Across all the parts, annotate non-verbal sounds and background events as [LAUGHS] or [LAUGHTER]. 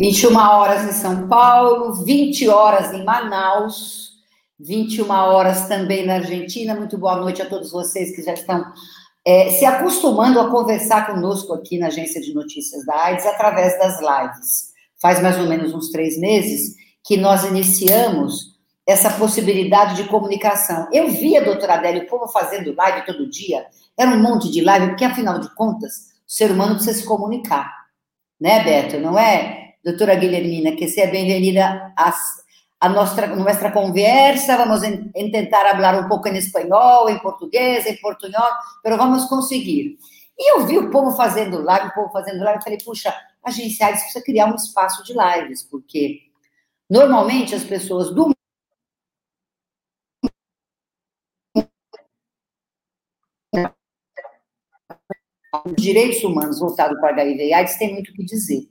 21 horas em São Paulo, 20 horas em Manaus, 21 horas também na Argentina. Muito boa noite a todos vocês que já estão é, se acostumando a conversar conosco aqui na Agência de Notícias da AIDS através das lives. Faz mais ou menos uns três meses que nós iniciamos essa possibilidade de comunicação. Eu via, doutora Adélia, o povo fazendo live todo dia, era um monte de live, porque afinal de contas, o ser humano precisa se comunicar. Né, Beto? Não é? Doutora Guilhermina, que seja bem-vinda a, a nossa, nossa conversa. Vamos tentar falar um pouco em espanhol, em português, em portunhol, mas vamos conseguir. E eu vi o povo fazendo live, o povo fazendo live, eu falei, puxa, a precisa criar um espaço de lives, porque normalmente as pessoas do direitos humanos voltado para HIV e AIDS tem muito o que dizer.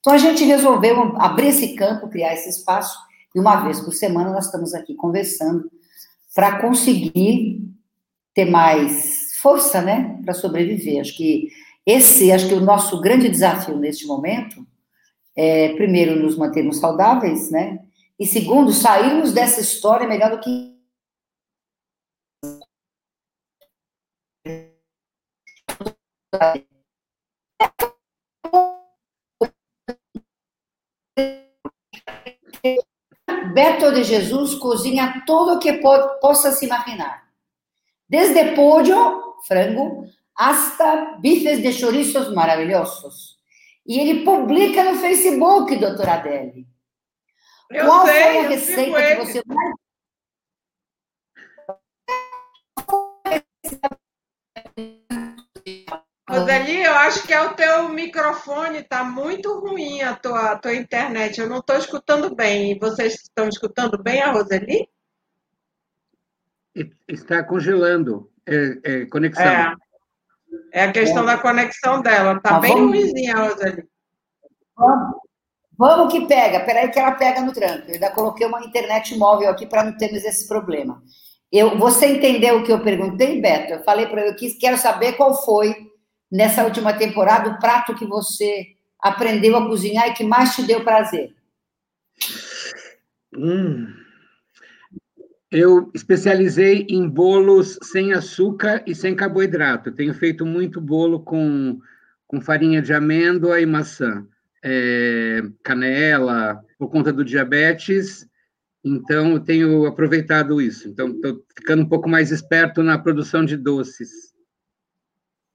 Então a gente resolveu abrir esse campo, criar esse espaço, e uma vez por semana nós estamos aqui conversando para conseguir ter mais força, né, para sobreviver. Acho que esse, acho que o nosso grande desafio neste momento é, primeiro, nos mantermos saudáveis, né, e segundo, sairmos dessa história melhor do que Beto de Jesus cozinha tudo o que pode, possa se imaginar. Desde pollo, frango, hasta bifes de chorizos maravilhosos. E ele publica no Facebook, doutora Adele. Eu Qual sei, foi a receita que você mais Roseli, eu acho que é o teu microfone, tá muito ruim a tua, a tua internet. Eu não estou escutando bem. Vocês estão escutando bem a Roseli? Está congelando é, é, conexão. É, é a questão é. da conexão dela. Tá, tá bem vamos... ruimzinha a Roseli. Vamos. Vamos que pega. Peraí que ela pega no tranco. Eu ainda coloquei uma internet móvel aqui para não termos esse problema. Eu, você entendeu o que eu perguntei, Beto? Eu falei para eu que quero saber qual foi nessa última temporada o prato que você aprendeu a cozinhar e que mais te deu prazer? Hum. Eu especializei em bolos sem açúcar e sem carboidrato. Tenho feito muito bolo com, com farinha de amêndoa e maçã, é, canela, por conta do diabetes. Então, eu tenho aproveitado isso. Então, estou ficando um pouco mais esperto na produção de doces.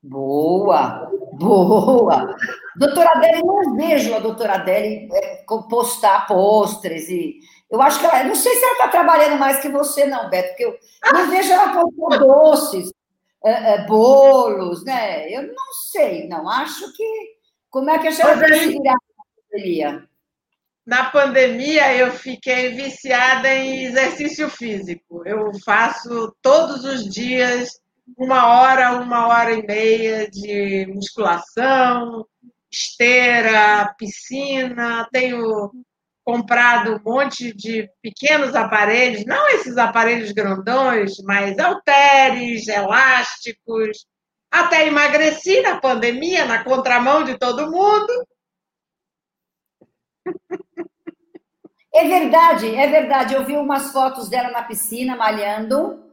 Boa, boa. Doutora Adele, não vejo a doutora Adele é, postar postres e. Eu acho que ela. Não sei se ela está trabalhando mais que você, não, Beto, porque eu não vejo ela postar doces, é, é, bolos, né? Eu não sei, não. Acho que. Como é que a senhora virar na pandemia? Na pandemia, eu fiquei viciada em exercício físico. Eu faço todos os dias uma hora, uma hora e meia de musculação, esteira, piscina, tenho comprado um monte de pequenos aparelhos, não esses aparelhos grandões, mas halteres, elásticos, até emagreci na pandemia, na contramão de todo mundo. É verdade, é verdade. Eu vi umas fotos dela na piscina malhando.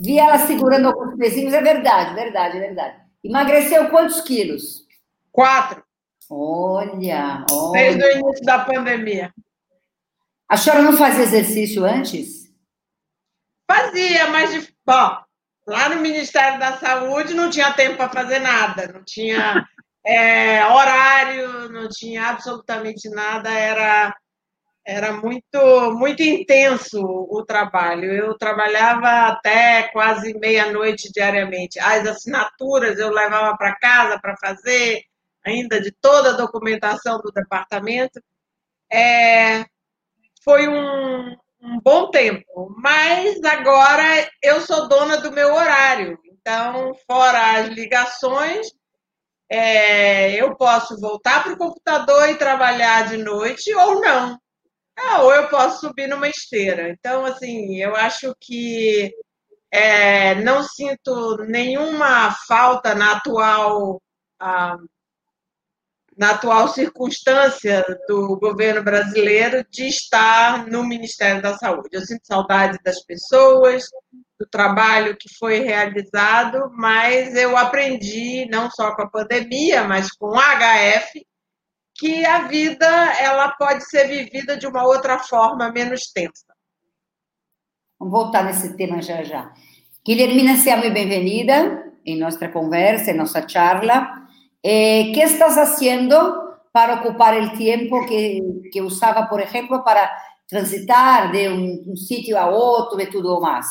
Vi ela segurando alguns pezinhos, é verdade, verdade, é verdade. Emagreceu quantos quilos? Quatro. Olha, olha. Desde o início da pandemia. A senhora não fazia exercício antes? Fazia, mas, bom, lá no Ministério da Saúde não tinha tempo para fazer nada, não tinha [LAUGHS] é, horário, não tinha absolutamente nada, era era muito, muito intenso o trabalho. Eu trabalhava até quase meia-noite diariamente. As assinaturas eu levava para casa para fazer, ainda de toda a documentação do departamento. É, foi um, um bom tempo, mas agora eu sou dona do meu horário. Então, fora as ligações, é, eu posso voltar para o computador e trabalhar de noite ou não. Ah, ou eu posso subir numa esteira. Então, assim, eu acho que é, não sinto nenhuma falta na atual, ah, na atual circunstância do governo brasileiro, de estar no Ministério da Saúde. Eu sinto saudade das pessoas, do trabalho que foi realizado, mas eu aprendi, não só com a pandemia, mas com o HF, que a vida ela pode ser vivida de uma outra forma menos tensa. Vamos voltar nesse tema já já. Guilhermina, seja bem-vinda em nossa conversa, em nossa charla. Eh, ¿Qué estás haciendo para ocupar el tiempo que, que usaba, por ejemplo, para transitar de um, um sítio a outro e tudo mais?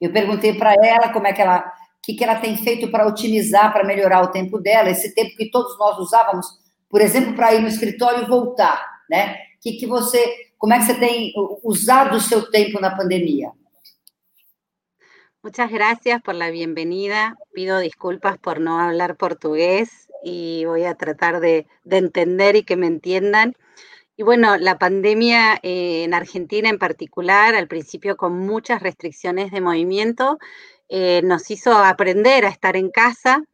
Eu perguntei para ela como é que ela, o que, que ela tem feito para otimizar, para melhorar o tempo dela, esse tempo que todos nós usávamos, por exemplo, para ir no escritório e voltar, né? Que que você, como é que você tem usado o seu tempo na pandemia? Muchas gracias por la bienvenida. Pido disculpas por no hablar portugués. y voy a tratar de, entender y que me entiendan. Y bueno, la pandemia eh, en Argentina en particular, al principio con muchas restricciones de movimiento, eh, nos hizo aprender a estar en casa.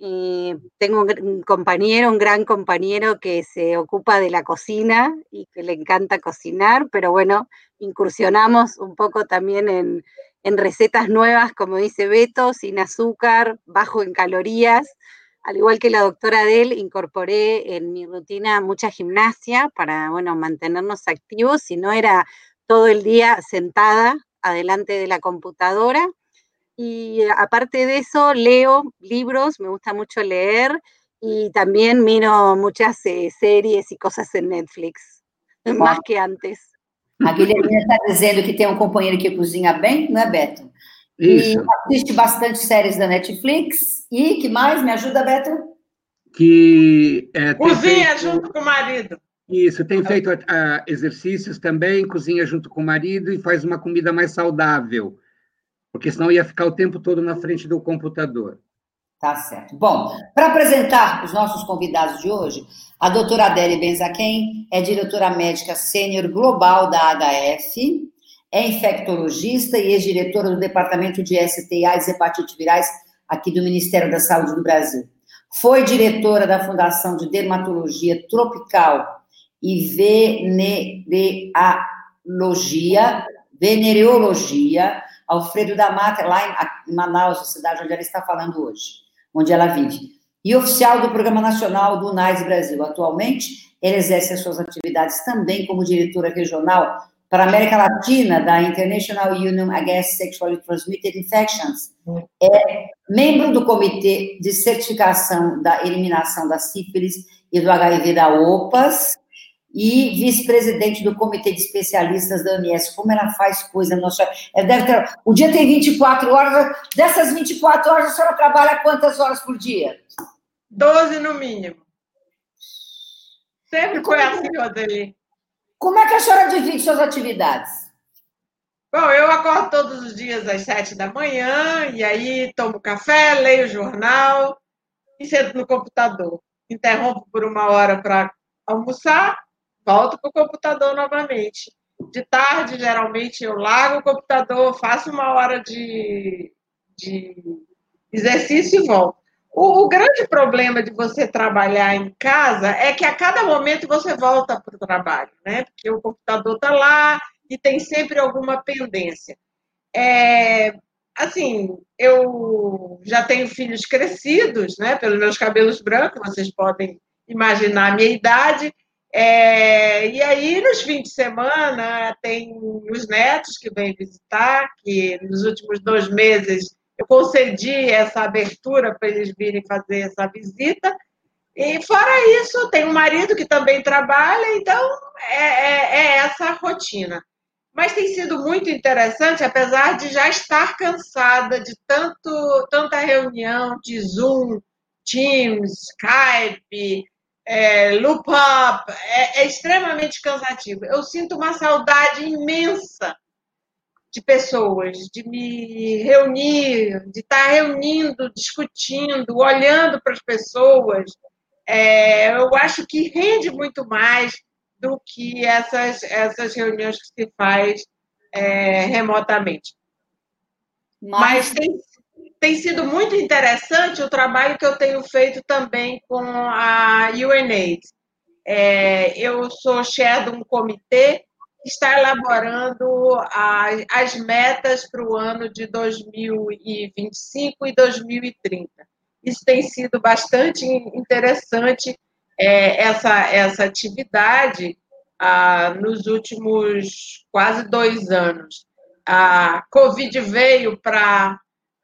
Eh, tengo un, compañero, un gran compañero que se ocupa de la cocina y que le encanta cocinar, pero bueno, incursionamos un poco también en, en recetas nuevas, como dice Beto, sin azúcar, bajo en calorías al igual que la doctora Adel, incorporé en mi rutina mucha gimnasia para, bueno, mantenernos activos, si no era todo el día sentada adelante de la computadora. Y aparte de eso, leo libros, me gusta mucho leer y también miro muchas eh, series y cosas en Netflix, [LAUGHS] más que antes. Aquí le está diciendo que tiene un compañero que cocina bien, ¿no es Beto? Isso. E assiste bastante séries da Netflix. E que mais? Me ajuda, Beto? Que. É, cozinha feito... junto com o marido. Isso, tem feito uh, exercícios também, cozinha junto com o marido e faz uma comida mais saudável, porque senão ia ficar o tempo todo na frente do computador. Tá certo. Bom, para apresentar os nossos convidados de hoje, a doutora Adélia Benzaquem é diretora médica sênior global da HF, é infectologista e ex-diretora do Departamento de STIs e Hepatite Virais aqui do Ministério da Saúde do Brasil. Foi diretora da Fundação de Dermatologia Tropical e Venereologia, Venereologia Alfredo da Mata, lá em Manaus, cidade onde ela está falando hoje, onde ela vive. E oficial do Programa Nacional do NAIS Brasil. Atualmente, ela exerce as suas atividades também como diretora regional para a América Latina, da International Union Against Sexually Transmitted Infections, é membro do Comitê de Certificação da Eliminação da Sífilis e do HIV da OPAS e vice-presidente do Comitê de Especialistas da OMS. Como ela faz coisa, nossa. Deve ter, o dia tem 24 horas, dessas 24 horas, a senhora trabalha quantas horas por dia? 12 no mínimo. Sempre foi assim, Rodeli. Como é que a senhora divide suas atividades? Bom, eu acordo todos os dias às sete da manhã, e aí tomo café, leio o jornal e sento no computador. Interrompo por uma hora para almoçar, volto para o computador novamente. De tarde, geralmente, eu largo o computador, faço uma hora de, de exercício e volto. O, o, grande problema de você trabalhar em casa é que a cada momento você volta para o trabalho, né? Porque o computador está lá e tem sempre alguma pendência. É, assim, eu já tenho filhos crescidos, né? Pelos meus cabelos brancos, vocês podem imaginar a minha idade. É, e aí, nos fins de semana, tem os netos que vêm visitar, que nos últimos dois meses eu concedi essa abertura para eles virem fazer essa visita. E fora isso, tem um marido que também trabalha, então é, é, é essa rotina. Mas tem sido muito interessante, apesar de já estar cansada de tanto, tanta reunião de Zoom, Teams, Skype, é, Loop Up, é, é extremamente cansativo. Eu sinto uma saudade imensa de pessoas, de me reunir, de estar reunindo, discutindo, olhando para as pessoas. É, eu acho que rende muito mais do que essas, essas reuniões que se faz é, remotamente. Mas, Mas tem, tem sido muito interessante o trabalho que eu tenho feito também com a UNAIDS. É, eu sou chefe de um comitê que está elaborando a, as metas para o ano de 2025 e 2030. Isso tem sido bastante interessante, é, essa, essa atividade, ah, nos últimos quase dois anos. A Covid veio para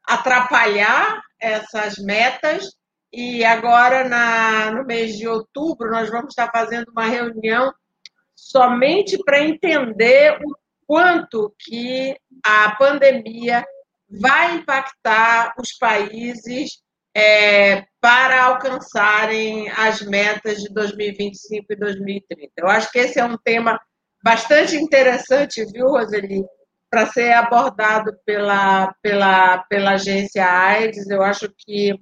atrapalhar essas metas, e agora, na, no mês de outubro, nós vamos estar fazendo uma reunião somente para entender o quanto que a pandemia vai impactar os países é, para alcançarem as metas de 2025 e 2030. Eu acho que esse é um tema bastante interessante, viu, Roseli, para ser abordado pela, pela, pela agência AIDS. Eu acho que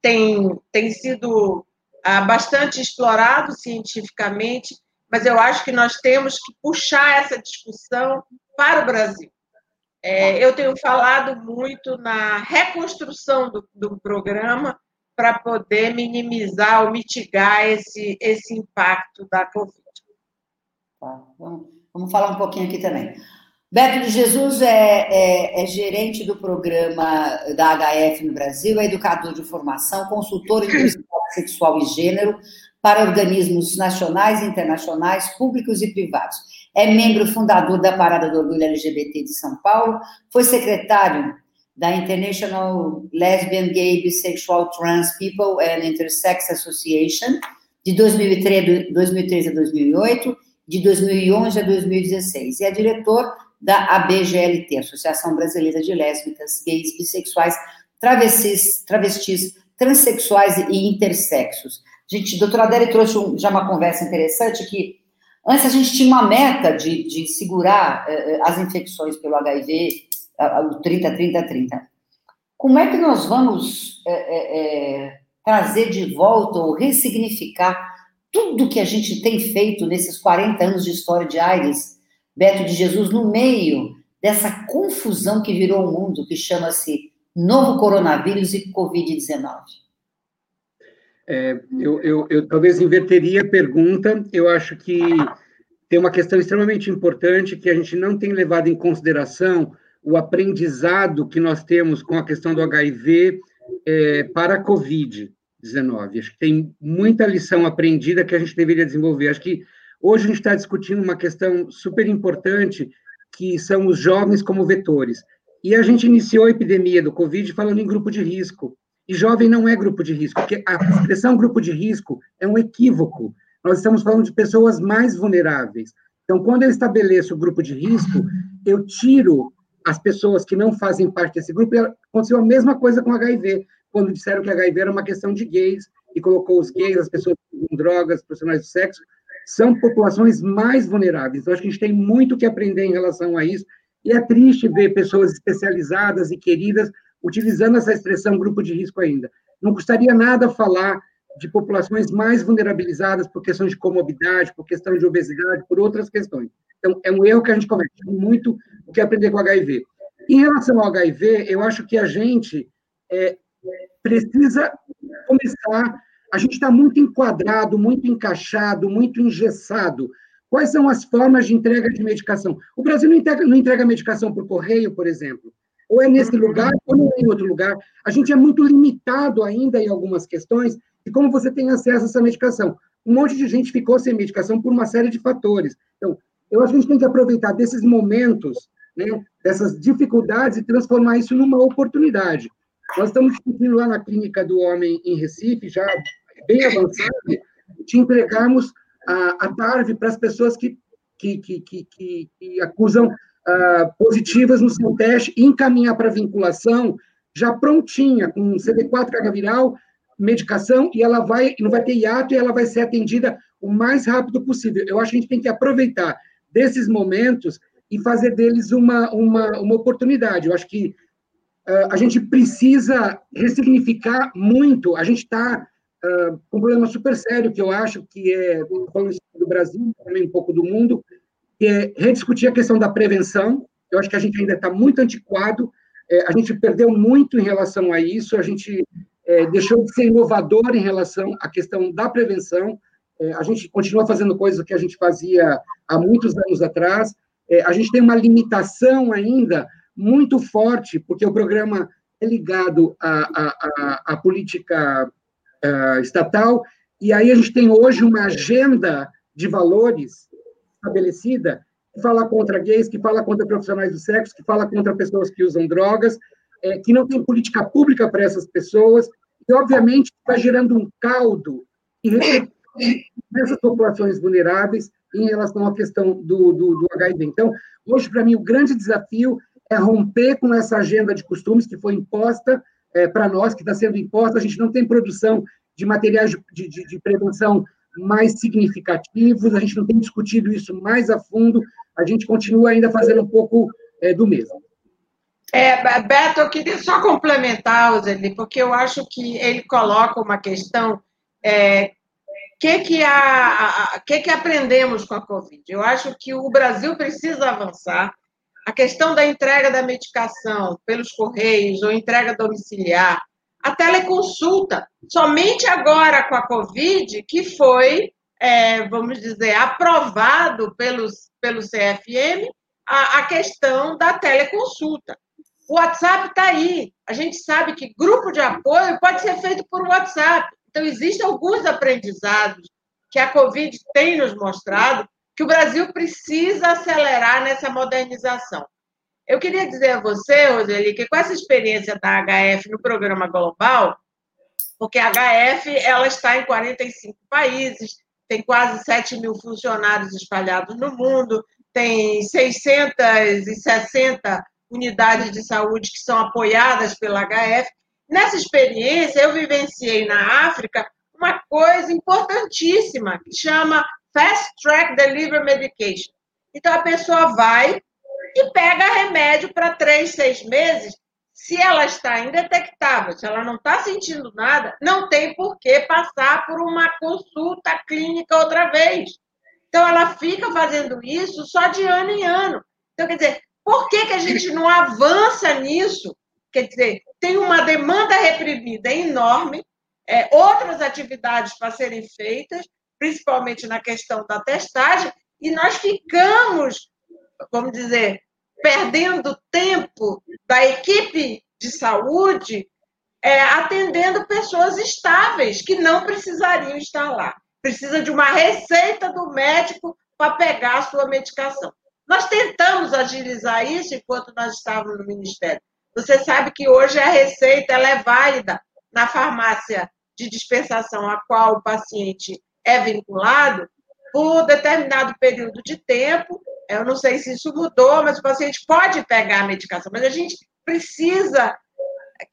tem, tem sido ah, bastante explorado cientificamente, mas eu acho que nós temos que puxar essa discussão para o Brasil. É, eu tenho falado muito na reconstrução do, do programa para poder minimizar ou mitigar esse, esse impacto da Covid. Tá, vamos, vamos falar um pouquinho aqui também. Beto de Jesus é, é, é, gerente do programa da HF no Brasil, é educador de formação, consultor em diversidade sexual e gênero para organismos nacionais e internacionais, públicos e privados. É membro fundador da Parada do Orgulho LGBT de São Paulo, foi secretário da International Lesbian, Gay, Bisexual, Trans People and Intersex Association de 2003, 2003 a 2008, de 2011 a 2016, e é diretor da ABGLT, Associação Brasileira de Lésbicas, Gays, Bissexuais, Travestis, travestis Transsexuais e Intersexos. Gente, a doutora Adélia trouxe um, já uma conversa interessante que antes a gente tinha uma meta de, de segurar eh, eh as infecções pelo HIV, o 30, 30, 30. Como é que nós vamos eh, trazer de volta ou ressignificar tudo que a gente tem feito nesses 40 anos de história de AIDS Beto de Jesus no meio dessa confusão que virou o mundo, que chama-se novo coronavírus e Covid-19? É, eu, eu, eu, talvez inverteria a pergunta. Eu acho que tem uma questão extremamente importante que a gente não tem levado em consideração o aprendizado que nós temos com a questão do HIV é, para a Covid-19. Acho que tem muita lição aprendida que a gente deveria desenvolver. Acho que Hoje a gente está discutindo uma questão super importante, que são os jovens como vetores. E a gente iniciou a epidemia do Covid falando em grupo de risco. E jovem não é grupo de risco, porque a expressão grupo de risco é um equívoco. Nós estamos falando de pessoas mais vulneráveis. Então, quando eu estabeleço o grupo de risco, eu tiro as pessoas que não fazem parte desse grupo. E aconteceu a mesma coisa com HIV, quando disseram que HIV era uma questão de gays, e colocou os gays, as pessoas com drogas, profissionais do sexo, são populações mais vulneráveis. Eu acho que a gente tem muito que aprender em relação a isso, e é triste ver pessoas especializadas e queridas utilizando essa expressão grupo de risco ainda. Não custaria nada falar de populações mais vulnerabilizadas por questões de comorbidade, por questão de obesidade, por outras questões. Então, é um erro que a gente comete, muito o que aprender com HIV. Em relação ao HIV, eu acho que a gente é, precisa começar a gente está muito enquadrado, muito encaixado, muito engessado. Quais são as formas de entrega de medicação? O Brasil não entrega, não entrega medicação por correio, por exemplo. Ou é nesse lugar, ou não é em outro lugar. A gente é muito limitado ainda em algumas questões de como você tem acesso a essa medicação. Um monte de gente ficou sem medicação por uma série de fatores. Então, eu acho que a gente tem que aproveitar desses momentos, né, dessas dificuldades e transformar isso numa oportunidade. Nós estamos discutindo lá na Clínica do Homem em Recife, já bem avançado de entregarmos a, a TARV para as pessoas que, que, que, que, que acusam uh, positivas no seu teste e encaminhar para vinculação já prontinha, com CD4 carga viral, medicação, e ela vai, não vai ter hiato e ela vai ser atendida o mais rápido possível. Eu acho que a gente tem que aproveitar desses momentos e fazer deles uma, uma, uma oportunidade. Eu acho que uh, a gente precisa ressignificar muito, a gente está uh, um problema super sério que eu acho que é, falando do Brasil, também um pouco do mundo, que é rediscutir a questão da prevenção. Eu acho que a gente ainda está muito antiquado. É, a gente perdeu muito em relação a isso, a gente é, deixou de ser inovador em relação à questão da prevenção, é, a gente continua fazendo coisas que a gente fazia há muitos anos atrás, é, a gente tem uma limitação ainda muito forte, porque o programa é ligado à, à, à política uh, estatal, e aí a gente tem hoje uma agenda de valores estabelecida que fala contra gays, que fala contra profissionais do sexo, que fala contra pessoas que usam drogas, é, que não tem política pública para essas pessoas, e, obviamente, está gerando um caldo nessas populações vulneráveis em relação à questão do, do, do HIV. Então, hoje, para mim, o grande desafio é romper com essa agenda de costumes que foi imposta é, para nós, que está sendo imposta. A gente não tem produção de materiais de, de, de prevenção mais significativos, a gente não tem discutido isso mais a fundo, a gente continua ainda fazendo um pouco é, do mesmo. É, Beto, eu queria só complementar, Oseli, porque eu acho que ele coloca uma questão é, que que, que que aprendemos com a Covid? Eu acho que o Brasil precisa avançar. A questão da entrega da medicação pelos correios ou entrega domiciliar, a teleconsulta, somente agora com a Covid que foi, é, vamos dizer, aprovado pelos, pelo CFM a, a questão da teleconsulta. O WhatsApp está aí. A gente sabe que grupo de apoio pode ser feito por WhatsApp. Então, existem alguns aprendizados que a Covid tem nos mostrado que o Brasil precisa acelerar nessa modernização. Eu queria dizer a você, Roseli, que com essa experiência da HF no programa global, porque a HF ela está em 45 países, tem quase 7 mil funcionários espalhados no mundo, tem 660 unidades de saúde que são apoiadas pela HF. Nessa experiência, eu vivenciei na África uma coisa importantíssima que chama Fast Track Delivery Medication. Então, a pessoa vai e pega remédio para três, seis meses. Se ela está indetectável, se ela não está sentindo nada, não tem por que passar por uma consulta clínica outra vez. Então, ela fica fazendo isso só de ano em ano. Então, quer dizer, por que, que a gente não avança nisso Quer dizer, tem uma demanda reprimida enorme, é, outras atividades para serem feitas, principalmente na questão da testagem, e nós ficamos, vamos dizer, perdendo tempo da equipe de saúde é, atendendo pessoas estáveis que não precisariam estar lá. Precisa de uma receita do médico para pegar a sua medicação. Nós tentamos agilizar isso enquanto nós estávamos no Ministério. Você sabe que hoje a receita ela é válida na farmácia de dispensação a qual o paciente é vinculado por determinado período de tempo. Eu não sei se isso mudou, mas o paciente pode pegar a medicação, mas a gente precisa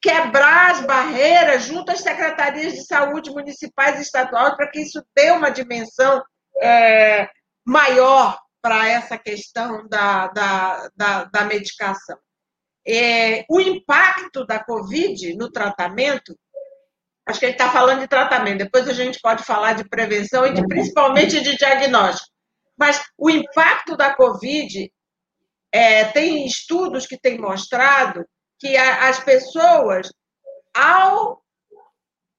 quebrar as barreiras junto às secretarias de saúde municipais e estaduais para que isso dê uma dimensão é, maior para essa questão da, da, da, da medicação é, o impacto da Covid no tratamento, acho que ele está falando de tratamento, depois a gente pode falar de prevenção e de, principalmente de diagnóstico. Mas o impacto da Covid, é, tem estudos que têm mostrado que a, as pessoas, ao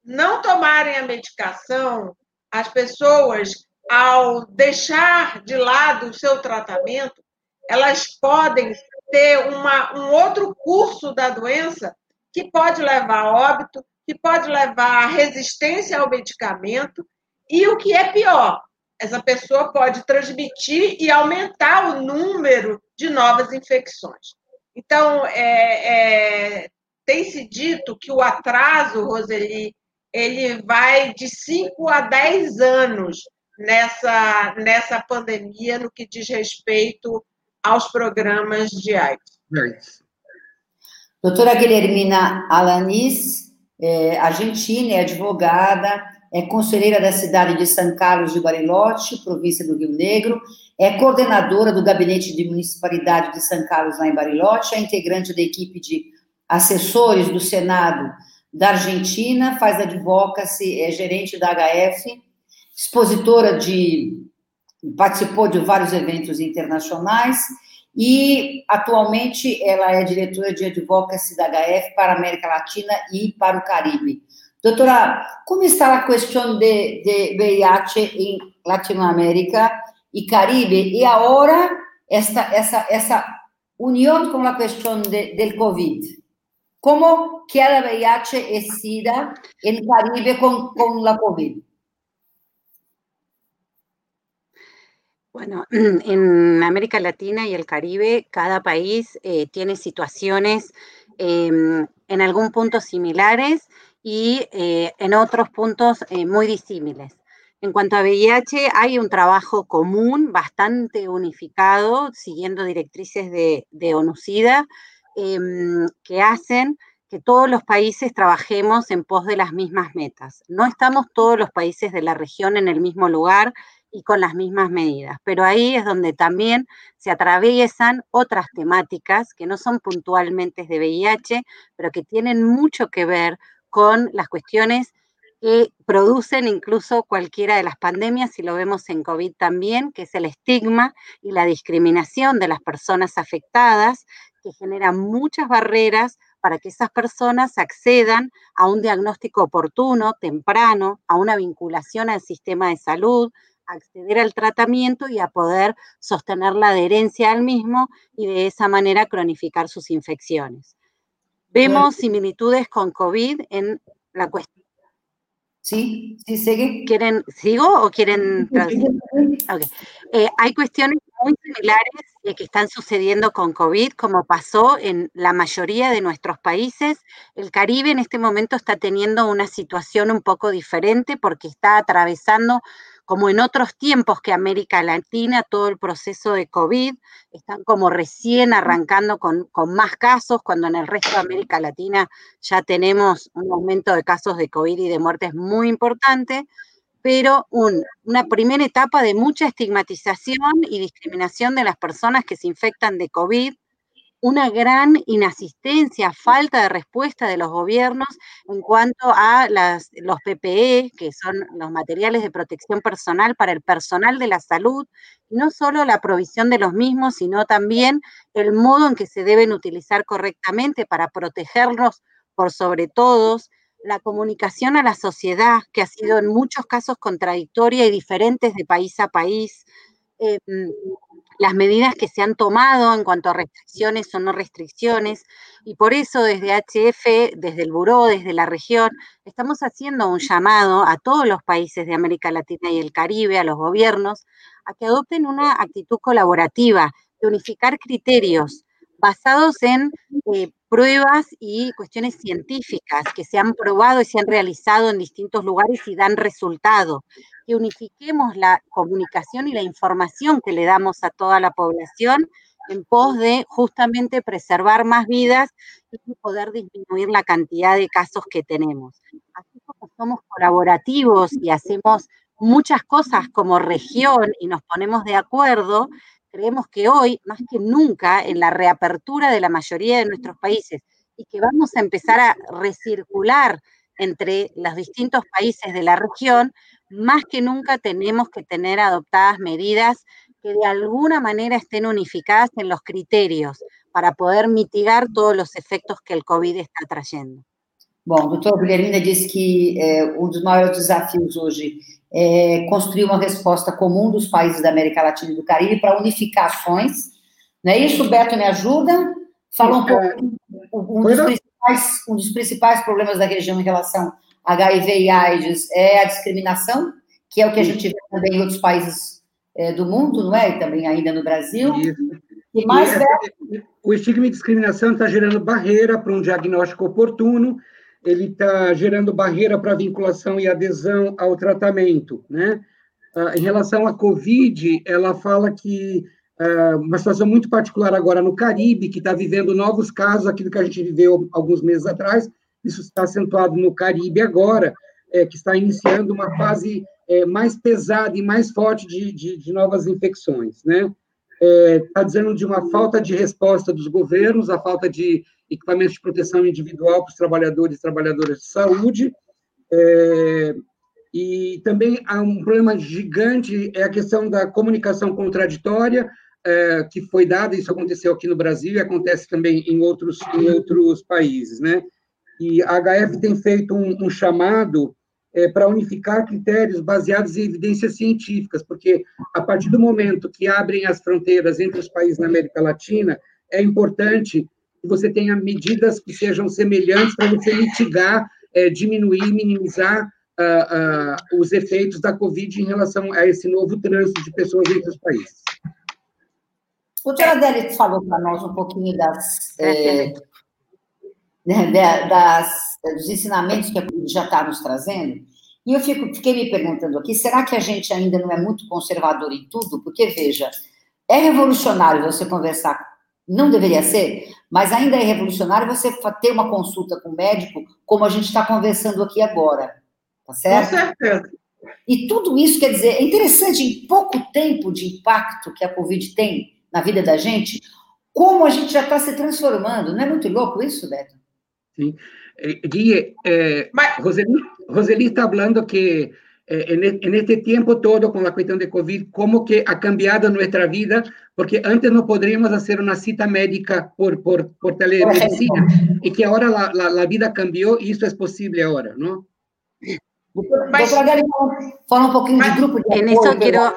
não tomarem a medicação, as pessoas, ao deixar de lado o seu tratamento, elas podem ter uma, um outro curso da doença que pode levar a óbito, que pode levar a resistência ao medicamento, e o que é pior, essa pessoa pode transmitir e aumentar o número de novas infecções. Então, é, é, tem se dito que o atraso, Roseli, ele vai de 5 a 10 anos nessa, nessa pandemia no que diz respeito aos programas de AIDS. Doutora Guilhermina Alanis, é argentina, é advogada, é conselheira da cidade de São Carlos de Bariloche, província do Rio Negro, é coordenadora do gabinete de municipalidade de São Carlos, lá em Bariloche, é integrante da equipe de assessores do Senado da Argentina, faz advocacy, é gerente da HF, expositora de participou de vários eventos internacionais e atualmente ela é diretora de advocacy da HF para a América Latina e para o Caribe. Doutora, como está a questão de, de VIH em Latinoamérica e Caribe e agora esta, essa, essa união com a questão de, Covid? Como queda VIH e SIDA em Caribe com, com a Covid? Bueno, en América Latina y el Caribe, cada país eh, tiene situaciones eh, en algún punto similares y eh, en otros puntos eh, muy disímiles. En cuanto a VIH, hay un trabajo común, bastante unificado, siguiendo directrices de, de ONUCIDA, em, que hacen que todos los países trabajemos en pos de las mismas metas. No estamos todos los países de la región en el mismo lugar y con las mismas medidas. Pero ahí es donde también se atraviesan otras temáticas que no son puntualmente de VIH, pero que tienen mucho que ver con las cuestiones que producen incluso cualquiera de las pandemias, y lo vemos en COVID también, que es el estigma y la discriminación de las personas afectadas, que genera muchas barreras para que esas personas accedan a un diagnóstico oportuno, temprano, a una vinculación al sistema de salud, acceder al tratamiento y a poder sostener la adherencia al mismo y de esa manera cronificar sus infecciones. Vemos similitudes con COVID en la cuestión. Sí, sí, sigue. ¿Quieren, ¿Sigo o quieren? Okay. Eh, hay cuestiones muy similares eh, que están sucediendo con COVID, como pasó en la mayoría de nuestros países. El Caribe en este momento está teniendo una situación un poco diferente porque está atravesando como en otros tiempos que América Latina, todo el proceso de COVID, están como recién arrancando con, más casos, cuando en el resto de América Latina ya tenemos un aumento de casos de COVID y de muertes muy importante, pero una primera etapa de mucha estigmatización y discriminación de las personas que se infectan de COVID, una gran inasistencia, falta de respuesta de los gobiernos en cuanto a los PPE, que son los materiales de protección personal para el personal de la salud, no solo la provisión de los mismos, sino también el modo en que se deben utilizar correctamente para protegerlos por sobre todos, la comunicación a la sociedad, que ha sido en muchos casos contradictoria y diferentes de país a país. Em, las medidas que se han tomado en cuanto a restricciones o no restricciones. Y por eso desde HF, desde el Buró, desde la región, estamos haciendo un llamado a todos los países de América Latina y el Caribe, a los gobiernos, a que adopten una actitud colaborativa, de unificar criterios basados en eh, pruebas y cuestiones científicas que se han probado y se han realizado en distintos lugares y dan resultado. Que unifiquemos la comunicación y la información que le damos a toda la población en pos de justamente preservar más vidas y poder disminuir la cantidad de casos que tenemos. Así como somos colaborativos y hacemos muchas cosas como región y nos ponemos de acuerdo, creemos que hoy, más que nunca, en la reapertura de la mayoría de nuestros países y que vamos a empezar a recircular entre los distintos países de la región, más que nunca tenemos que tener adoptadas medidas que de alguna manera estén unificadas en los criterios para poder mitigar todos los efectos que el COVID está trayendo. Bom, doutor Guilhermina disse que é, um dos maiores desafios hoje é construir uma resposta comum dos países da América Latina e do Caribe para unificar ações. Não é isso, Beto? Me ajuda? Fala um pouco. Um dos, principais, um dos principais problemas da região em relação HIV e AIDS é a discriminação, que é o que a gente vê também em outros países é, do mundo, não é? E também ainda no Brasil. Isso. E mais, Beto? O estigma e discriminação está gerando barreira para um diagnóstico oportuno ele está gerando barreira para vinculação e adesão ao tratamento, né? Ah, em relação à Covid, ela fala que ah, uma situação muito particular agora no Caribe, que está vivendo novos casos, aquilo que a gente viveu alguns meses atrás, isso está acentuado no Caribe agora, é, que está iniciando uma fase é, mais pesada e mais forte de, de, de novas infecções, né? Está é, dizendo de uma falta de resposta dos governos, a falta de equipamentos de proteção individual para os trabalhadores e trabalhadoras de saúde. É, e também há um problema gigante, é a questão da comunicação contraditória, é, que foi dada, isso aconteceu aqui no Brasil e acontece também em outros, em outros países, né? E a HF tem feito um, um chamado é, para unificar critérios baseados em evidências científicas, porque a partir do momento que abrem as fronteiras entre os países da América Latina, é importante que você tenha medidas que sejam semelhantes para você mitigar, é, diminuir, minimizar uh, uh, os efeitos da Covid em relação a esse novo trânsito de pessoas entre os países. O Adélio falou para nós um pouquinho das, é, né, [LAUGHS] das, dos ensinamentos que a Covid já está nos trazendo, e eu fico, fiquei me perguntando aqui, será que a gente ainda não é muito conservador em tudo? Porque, veja, é revolucionário você conversar, não deveria ser, mas ainda é revolucionário você ter uma consulta com o médico, como a gente está conversando aqui agora, tá certo? Com certeza. E tudo isso, quer dizer, é interessante, em pouco tempo de impacto que a Covid tem na vida da gente, como a gente já está se transformando. Não é muito louco isso, Beto? Sim. Gui, eh, Mas... Roseli, Roseli está falando que eh, en, este tiempo todo con la cuestión de COVID, cómo que ha cambiado nuestra vida, porque antes no podríamos hacer una cita médica por, por, por telemedicina, y que ahora la, la, la vida cambió y eso es posible ahora, ¿no? Mas, fala um pouquinho de grupo de apoio.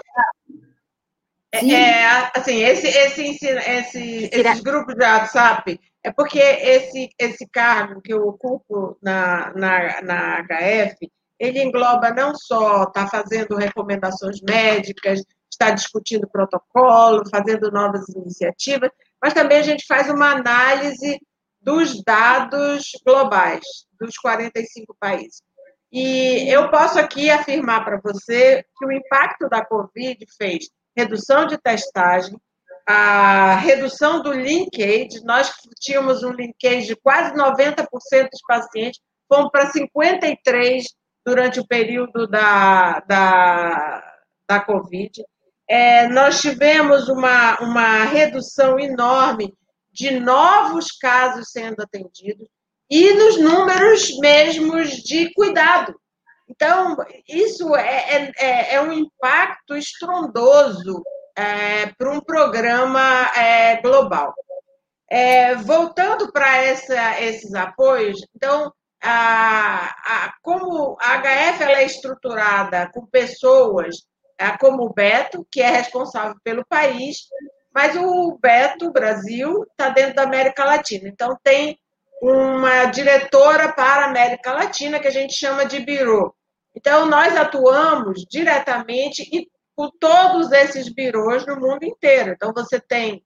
É, é, assim, esse, esse, esse, esses grupos de WhatsApp, é porque esse, esse cargo que eu ocupo na, na, na HF, ele engloba não só estar tá fazendo recomendações médicas, está discutindo protocolo, fazendo novas iniciativas, mas também a gente faz uma análise dos dados globais dos 45 países. E eu posso aqui afirmar para você que o impacto da Covid fez redução de testagem, a redução do linkage, nós tínhamos um linkage de quase 90% dos pacientes, fomos para 53% durante o período da, da, da Covid. É, nós tivemos uma, uma redução enorme de novos casos sendo atendidos e nos números mesmos de cuidado. Então, isso é, é, é um impacto estrondoso é, para um programa é, global. É, voltando para esses apoios, então, a, a, como a HF ela é estruturada com pessoas é, como o Beto, que é responsável pelo país, mas o Beto, Brasil, está dentro da América Latina. Então, tem uma diretora para a América Latina, que a gente chama de Biro. Então, nós atuamos diretamente e com todos esses birôs no mundo inteiro. Então, você tem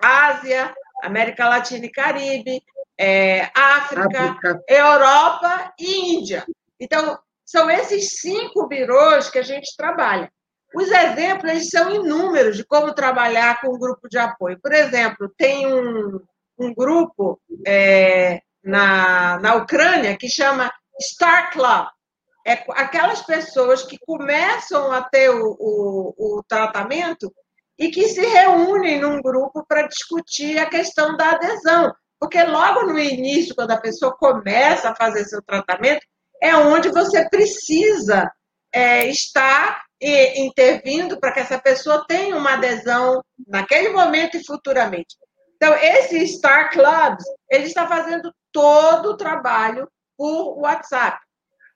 Ásia, América Latina e Caribe, é, África, África, Europa e Índia. Então, são esses cinco birôs que a gente trabalha. Os exemplos eles são inúmeros de como trabalhar com um grupo de apoio. Por exemplo, tem um, um grupo é, na, na Ucrânia que chama Star Club. É aquelas pessoas que começam a ter o, o, o tratamento e que se reúnem num grupo para discutir a questão da adesão. Porque logo no início, quando a pessoa começa a fazer seu tratamento, é onde você precisa é, estar intervindo para que essa pessoa tenha uma adesão naquele momento e futuramente. Então, esse Star Clubs, ele está fazendo todo o trabalho por WhatsApp.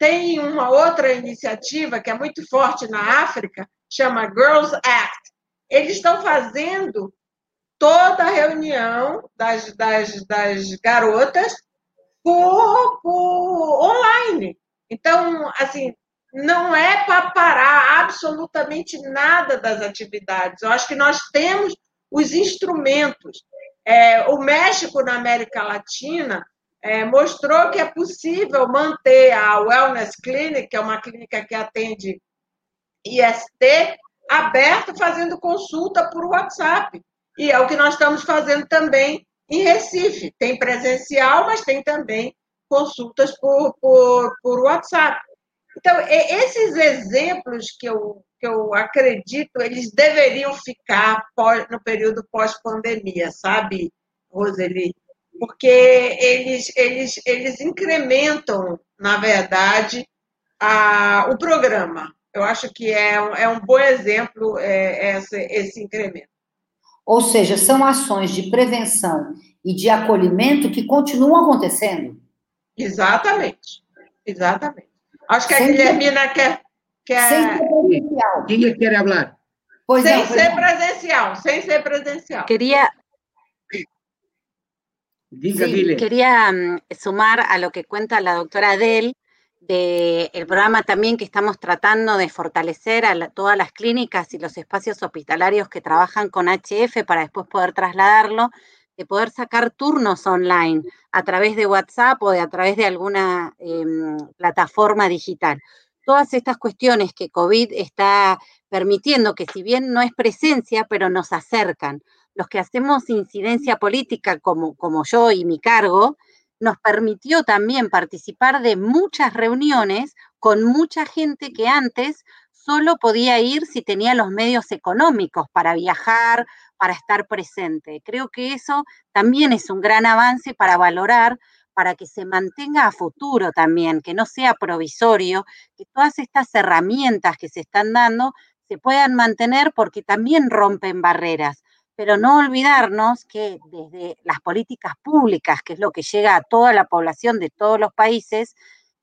Tem uma outra iniciativa que é muito forte na África, chama Girls Act. Eles estão fazendo toda a reunião das, das, das garotas por, por online. Então, assim, não é para parar absolutamente nada das atividades. Eu acho que nós temos os instrumentos. É, o México, na América Latina, é, mostrou que é possível manter a Wellness Clinic, que é uma clínica que atende IST, aberta, fazendo consulta por WhatsApp. E é o que nós estamos fazendo também em Recife. Tem presencial, mas tem também consultas por, por, por WhatsApp. Então, esses exemplos que eu, que eu acredito, eles deveriam ficar no período pós-pandemia, sabe, Roseli? Porque eles, eles, eles incrementam, na verdade, a, o programa. Eu acho que é, é um bom exemplo é, esse, esse incremento. Ou seja, são ações de prevenção e de acolhimento que continuam acontecendo. Exatamente. Exatamente. Acho que a Sem Guilhermina quer. quer... Sem ser presencial. Quem quer falar? Pois sem não, ser presencial, sem ser presencial. Quería, Diga, sí, quería um, sumar a lo que cuenta la doctora Adel del programa también que estamos tratando de fortalecer a todas las clínicas y los espacios hospitalarios que trabajan con HF para después poder trasladarlo, de poder sacar turnos online a través de WhatsApp o de a través de alguna em, plataforma digital. Todas estas cuestiones que COVID está permitiendo, que si bien no es presencia, pero nos acercan. Los que hacemos incidencia política como, como yo y mi cargo, nos permitió también participar de muchas reuniones con mucha gente que antes solo podía ir si tenía los medios económicos para viajar, para estar presente. Creo que eso también es un gran avance para valorar, para que se mantenga a futuro también, que no sea provisorio, que todas estas herramientas que se están dando se puedan mantener porque también rompen barreras pero no olvidarnos que desde las políticas públicas, que es lo que llega a toda la población de todos los países,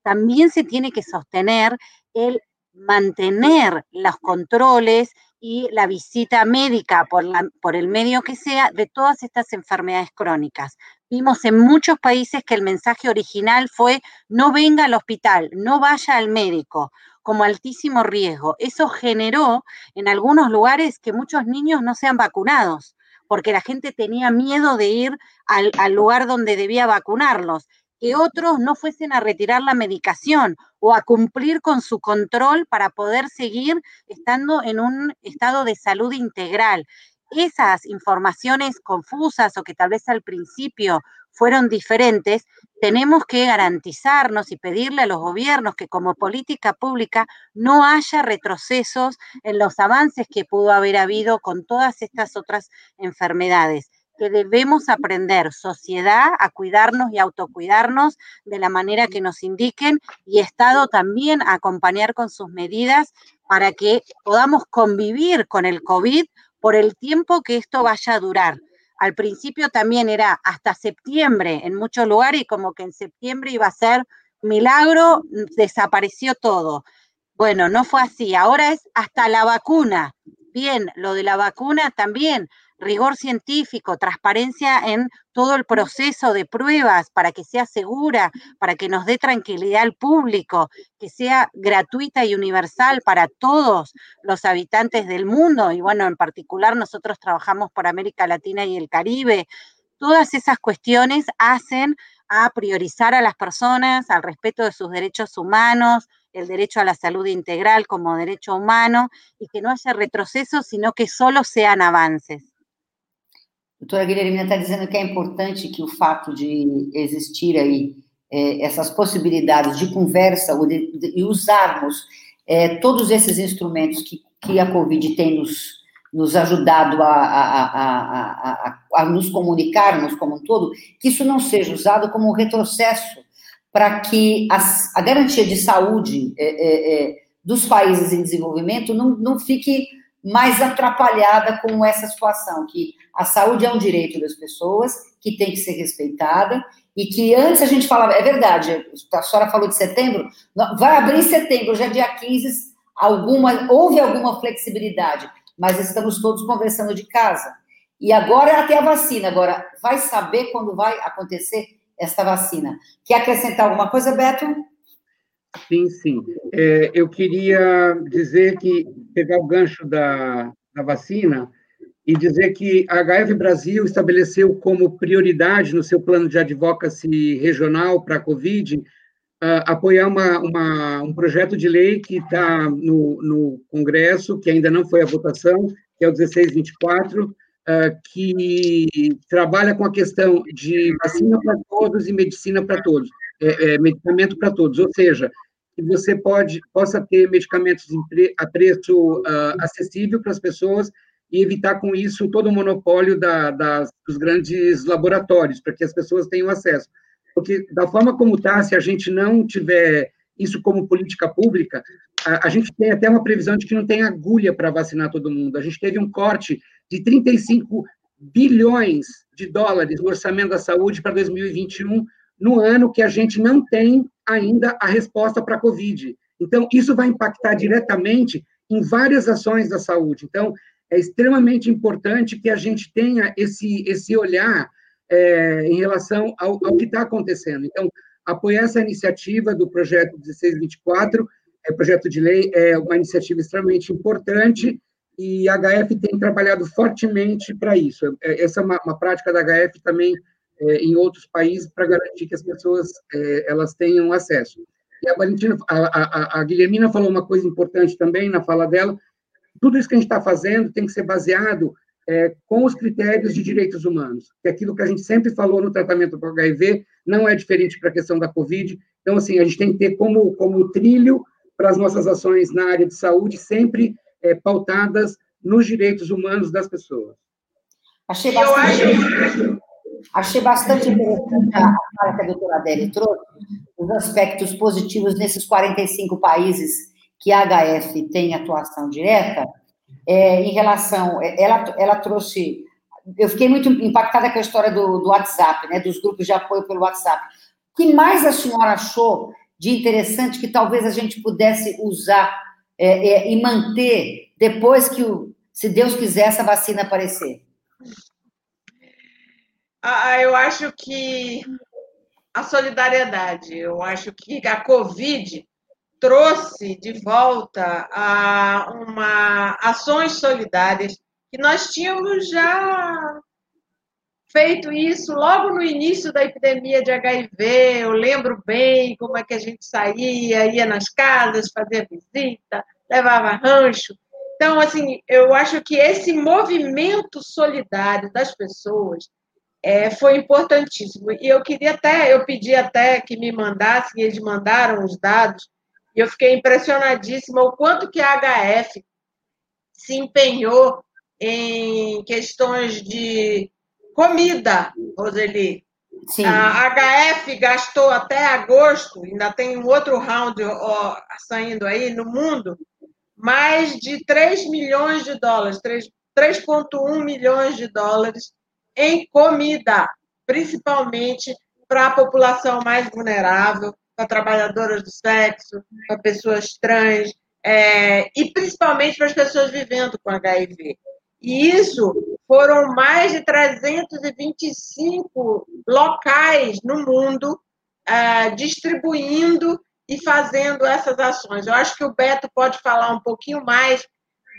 también se tiene que sostener el mantener los controles y la visita médica por, por, el medio que sea de todas estas enfermedades crónicas. Vimos en muchos países que el mensaje original fue no venga al hospital, no vaya al médico como altísimo riesgo. Eso generó en algunos lugares que muchos niños no sean vacunados, porque la gente tenía miedo de ir al, al lugar donde debía vacunarlos que otros no fuesen a retirar la medicación o a cumplir con su control para poder seguir estando en un estado de salud integral. Esas informaciones confusas o que tal vez al principio fueron diferentes, tenemos que garantizarnos y pedirle a los gobiernos que como política pública no haya retrocesos en los avances que pudo haber habido con todas estas otras enfermedades que debemos aprender, sociedad, a cuidarnos y autocuidarnos de la manera que nos indiquen y Estado también a acompañar con sus medidas para que podamos convivir con el COVID por el tiempo que esto vaya a durar al principio también era hasta septiembre en muchos lugares como que en septiembre iba a ser milagro, desapareció todo. Bueno, no fue así, ahora es hasta la vacuna. Bien, lo de la vacuna también, rigor científico, transparencia en todo el proceso de pruebas para que sea segura, para que nos dé tranquilidad al público, que sea gratuita y universal para todos los habitantes del mundo. Y bueno, en particular nosotros trabajamos por América Latina y el Caribe. Todas esas cuestiones hacen a priorizar a las personas, al respeto de sus derechos humanos, el derecho a la salud integral como derecho humano y que no haya retrocesos, sino que solo sean avances. Doutora Guilhermina está dizendo que é importante que o fato de existir aí é, essas possibilidades de conversa de, de, e usarmos é, todos esses instrumentos que, que a Covid tem nos, nos ajudado a, a, a, a, nos comunicarmos como um todo, que isso não seja usado como um retrocesso para que a garantia de saúde é, é, é, dos países em desenvolvimento não, não fique mais atrapalhada com essa situação, que a saúde é um direito das pessoas, que tem que ser respeitada, e que antes a gente falava, é verdade, a senhora falou de setembro, vai abrir em setembro, já é dia 15, alguma, houve alguma flexibilidade, mas estamos todos conversando de casa. E agora até a vacina, agora vai saber quando vai acontecer esta vacina. Quer acrescentar alguma coisa, Beto? Sim, sim. É, eu queria dizer que, pegar o gancho da, da vacina e dizer que a HF Brasil estabeleceu como prioridade no seu plano de advocacy regional para a Covid uh, apoiar uma, uma, um projeto de lei que está no, no Congresso, que ainda não foi a votação, que é o 1624, uh, que trabalha com a questão de vacina para todos e medicina para todos é, é, medicamento para todos, ou seja, que você pode, possa ter medicamentos a preço uh, acessível para as pessoas e evitar com isso todo o monopólio da, das, dos grandes laboratórios, para que as pessoas tenham acesso. Porque, da forma como está, se a gente não tiver isso como política pública, a, a, gente tem até uma previsão de que não tem agulha para vacinar todo mundo. A gente teve um corte de 35 bilhões de dólares no orçamento da saúde para 2021, no ano que a gente não tem ainda a resposta para a Covid. Então, isso vai impactar diretamente em várias ações da saúde. Então, é extremamente importante que a gente tenha esse, esse olhar é, em relação ao, ao que está acontecendo. Então, apoiar essa iniciativa do projeto 1624, é, projeto de lei, é uma iniciativa extremamente importante e a HF tem trabalhado fortemente para isso. É, essa é uma, uma, prática da HF também em outros países para garantir que as pessoas é, elas tenham acesso. E a, Valentina, a, a, a Guilhermina falou uma coisa importante também na fala dela, tudo isso que a gente está fazendo tem que ser baseado é, com os critérios de direitos humanos, que é aquilo que a gente sempre falou no tratamento do HIV não é diferente para a questão da Covid. Então, assim, a gente tem que ter como, como trilho para as nossas ações na área de saúde sempre é, pautadas nos direitos humanos das pessoas. Achei bastante, achei bastante interessante a fala que a doutora Adele trouxe, os aspectos positivos nesses 45 países que a HF tem atuação direta, é, em relação, é, ela, ela trouxe, eu fiquei muito impactada com a história do, do WhatsApp, né, dos grupos de apoio pelo WhatsApp. O que mais a senhora achou de interessante que talvez a gente pudesse usar é, é, e manter depois que, o, se Deus quiser, essa vacina aparecer? Ah, eu acho que a solidariedade, eu acho que a Covid trouxe de volta a uma ações solidárias que nós tínhamos já feito isso logo no início da epidemia de HIV. Eu lembro bem como é que a gente saía, ia nas casas, fazia visita, levava rancho. Então, assim, eu acho que esse movimento solidário das pessoas é, foi importantíssimo. E eu queria até, eu pedi até que me mandassem, eles mandaram os dados e eu fiquei impressionadíssima o quanto que a HF se empenhou em questões de comida, Roseli. Sim. A HF gastou até agosto, ainda tem um outro round ó, saindo aí no mundo, mais de 3 milhões de dólares, 3,1 milhões de dólares em comida, principalmente para a população mais vulnerável, para trabalhadoras do sexo, para pessoas trans, é, e principalmente para as pessoas vivendo com HIV. E isso foram mais de 325 locais no mundo é, distribuindo e fazendo essas ações. Eu acho que o Beto pode falar um pouquinho mais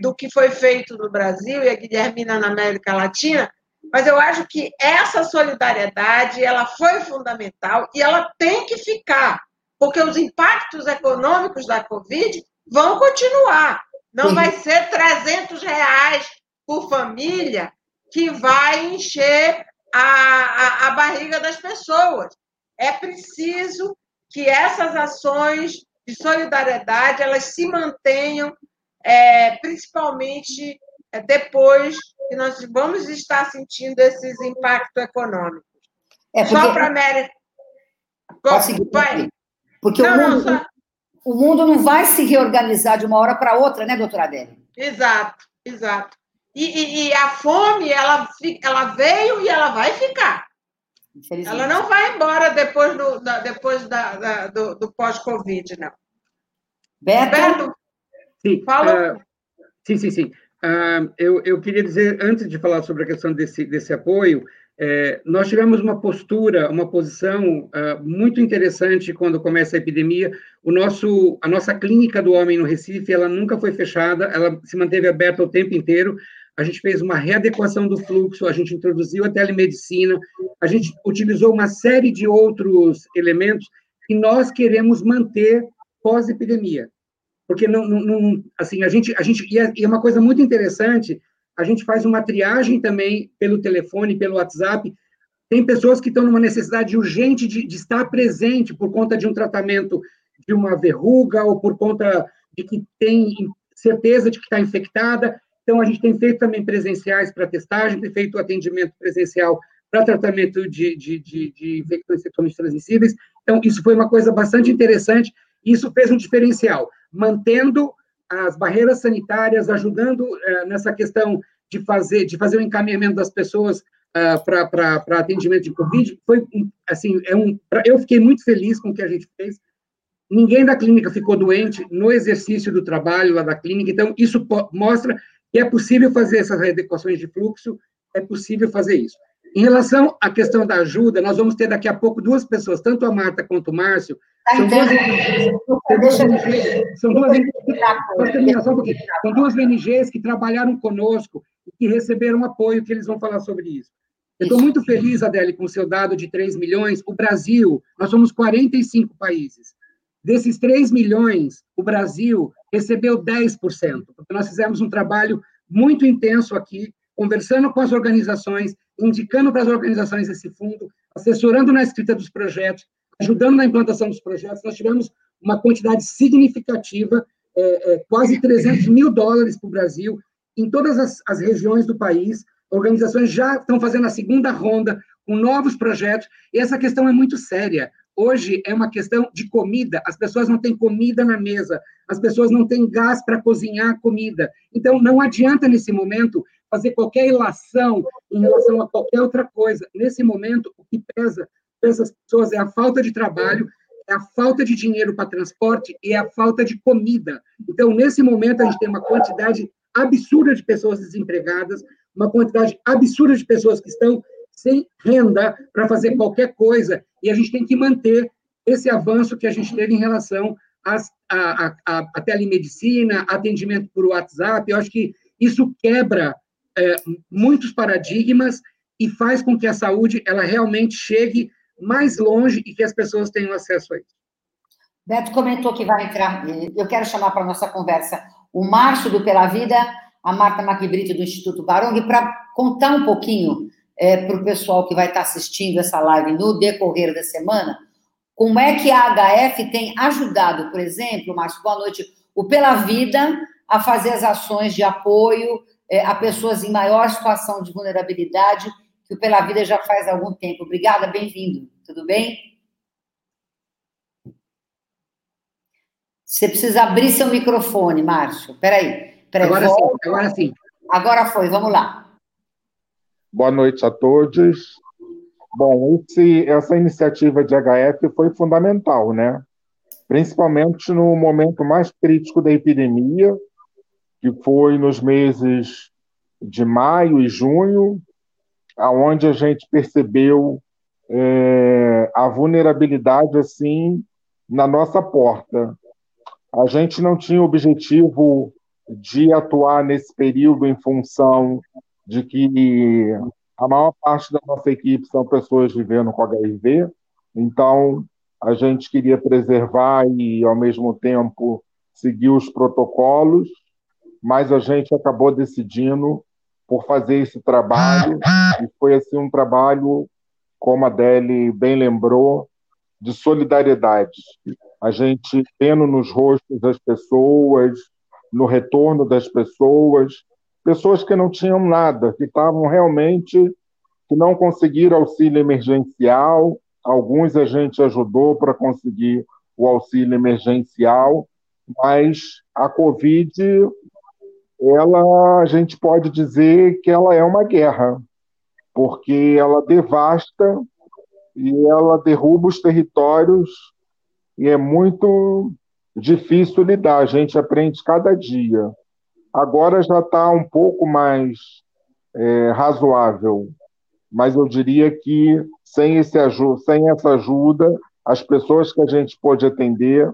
do que foi feito no Brasil e a Guilhermina na América Latina, mas eu acho que essa solidariedade ela foi fundamental e ela tem que ficar, porque os impactos econômicos da Covid vão continuar. Não Sim. vai ser 300 reais por família que vai encher a, a, a barriga das pessoas. É preciso que essas ações de solidariedade elas se mantenham, é, principalmente é, depois que nós vamos estar sentindo esses impactos econômicos. É porque... Só para a América. Vai. Porque não, o, mundo, não, só... o mundo não vai se reorganizar de uma hora para outra, né, doutora Adélia? Exato, exato. E, e, e, a fome, ela, ela veio e ela vai ficar. Ela não vai embora depois do, da, depois da, da do, do pós-Covid, não. Beto? Beto sim, fala. Uh, sim, sim, sim. Uh, eu, eu queria dizer, antes de falar sobre a questão desse, desse apoio, é, nós tivemos uma postura, uma posição uh, muito interessante quando começa a epidemia. O nosso, a nossa clínica do homem no Recife, ela nunca foi fechada, ela se manteve aberta o tempo inteiro. A gente fez uma readequação do fluxo, a gente introduziu a telemedicina, a gente utilizou uma série de outros elementos que nós queremos manter pós-epidemia. Porque não, não, assim, a gente, a gente, é, e é uma coisa muito interessante, a gente faz uma triagem também pelo telefone, pelo WhatsApp. Tem pessoas que estão numa necessidade urgente de, de estar presente por conta de um tratamento de uma verruga ou por conta de que tem certeza de que está infectada. Então, a gente tem feito também presenciais para testagem, tem feito atendimento presencial para tratamento de, de, de, de infecções sexualmente transmissíveis. Então, isso foi uma coisa bastante interessante. Isso fez um diferencial, mantendo as barreiras sanitárias, ajudando eh, nessa questão de fazer, de fazer o encaminhamento das pessoas uh, para atendimento de Covid, foi, assim, é um, eu fiquei muito feliz com o que a gente fez, ninguém da clínica ficou doente no exercício do trabalho lá da clínica, então isso mostra que é possível fazer essas adequações de fluxo, é possível fazer isso. Em relação à questão da ajuda, nós vamos ter daqui a pouco duas pessoas, tanto a Marta quanto o Márcio. Tá são, duas, são, duas, são duas ONGs que trabalharam conosco e que receberam apoio, que eles vão falar sobre isso. Eu estou muito feliz, Adele, com o seu dado de 3 milhões. O Brasil, nós somos 45 países. Desses 3 milhões, o Brasil recebeu 10%, porque nós fizemos um trabalho muito intenso aqui, conversando com as organizações, indicando para as organizações esse fundo, assessorando na escrita dos projetos, ajudando na implantação dos projetos. Nós tivemos uma quantidade significativa, é, é, quase 300 mil dólares para o Brasil, em todas as, as regiões do país. Organizações já estão fazendo a segunda ronda com novos projetos, e essa questão é muito séria. Hoje é uma questão de comida, as pessoas não têm comida na mesa, as pessoas não têm gás para cozinhar comida. Então, não adianta, nesse momento, fazer qualquer ilação em relação a qualquer outra coisa. Nesse momento, o que pesa para essas pessoas é a falta de trabalho, é a falta de dinheiro para transporte e é a falta de comida. Então, nesse momento, a gente tem uma quantidade absurda de pessoas desempregadas, uma quantidade absurda de pessoas que estão sem renda para fazer qualquer coisa, e a gente tem que manter esse avanço que a gente teve em relação às, à, à, à telemedicina, atendimento por WhatsApp. Eu acho que isso quebra é, muitos paradigmas e faz com que a saúde ela realmente chegue mais longe e que as pessoas tenham acesso a isso. Beto comentou que vai entrar. Eu quero chamar para nossa conversa o Márcio do Pela Vida, a Marta Maquibrito do Instituto Barong, para contar um pouquinho é, para o pessoal que vai estar assistindo essa live no decorrer da semana, como é que a HF tem ajudado, por exemplo, Márcio, boa noite, o Pela Vida a fazer as ações de apoio é, a pessoas em maior situação de vulnerabilidade, que o Pela Vida já faz algum tempo. Obrigada, bem-vindo. Tudo bem? Você precisa abrir seu microfone, Márcio. Peraí. peraí agora sim, agora sim. Agora foi, vamos lá. Boa noite a todos. Bom, esse, essa iniciativa de HF foi fundamental, né? Principalmente no momento mais crítico da epidemia, que foi nos meses de maio e junho, aonde a gente percebeu é, a vulnerabilidade assim na nossa porta. A gente não tinha objetivo de atuar nesse período em função de que a maior parte da nossa equipe são pessoas vivendo com HIV, então a gente queria preservar e, ao mesmo tempo, seguir os protocolos, mas a gente acabou decidindo por fazer esse trabalho, e foi assim um trabalho, como a Deli bem lembrou, de solidariedade. A gente vendo nos rostos das pessoas, no retorno das pessoas, pessoas que não tinham nada, que estavam realmente, que não conseguiram auxílio emergencial. Alguns a gente ajudou para conseguir o auxílio emergencial, mas a Covid, ela, a gente pode dizer que ela é uma guerra, porque ela devasta e ela derruba os territórios e é muito difícil lidar. A gente aprende cada dia. Agora já está um pouco mais é, razoável, mas eu diria que sem, esse, sem essa ajuda, as pessoas que a gente pôde atender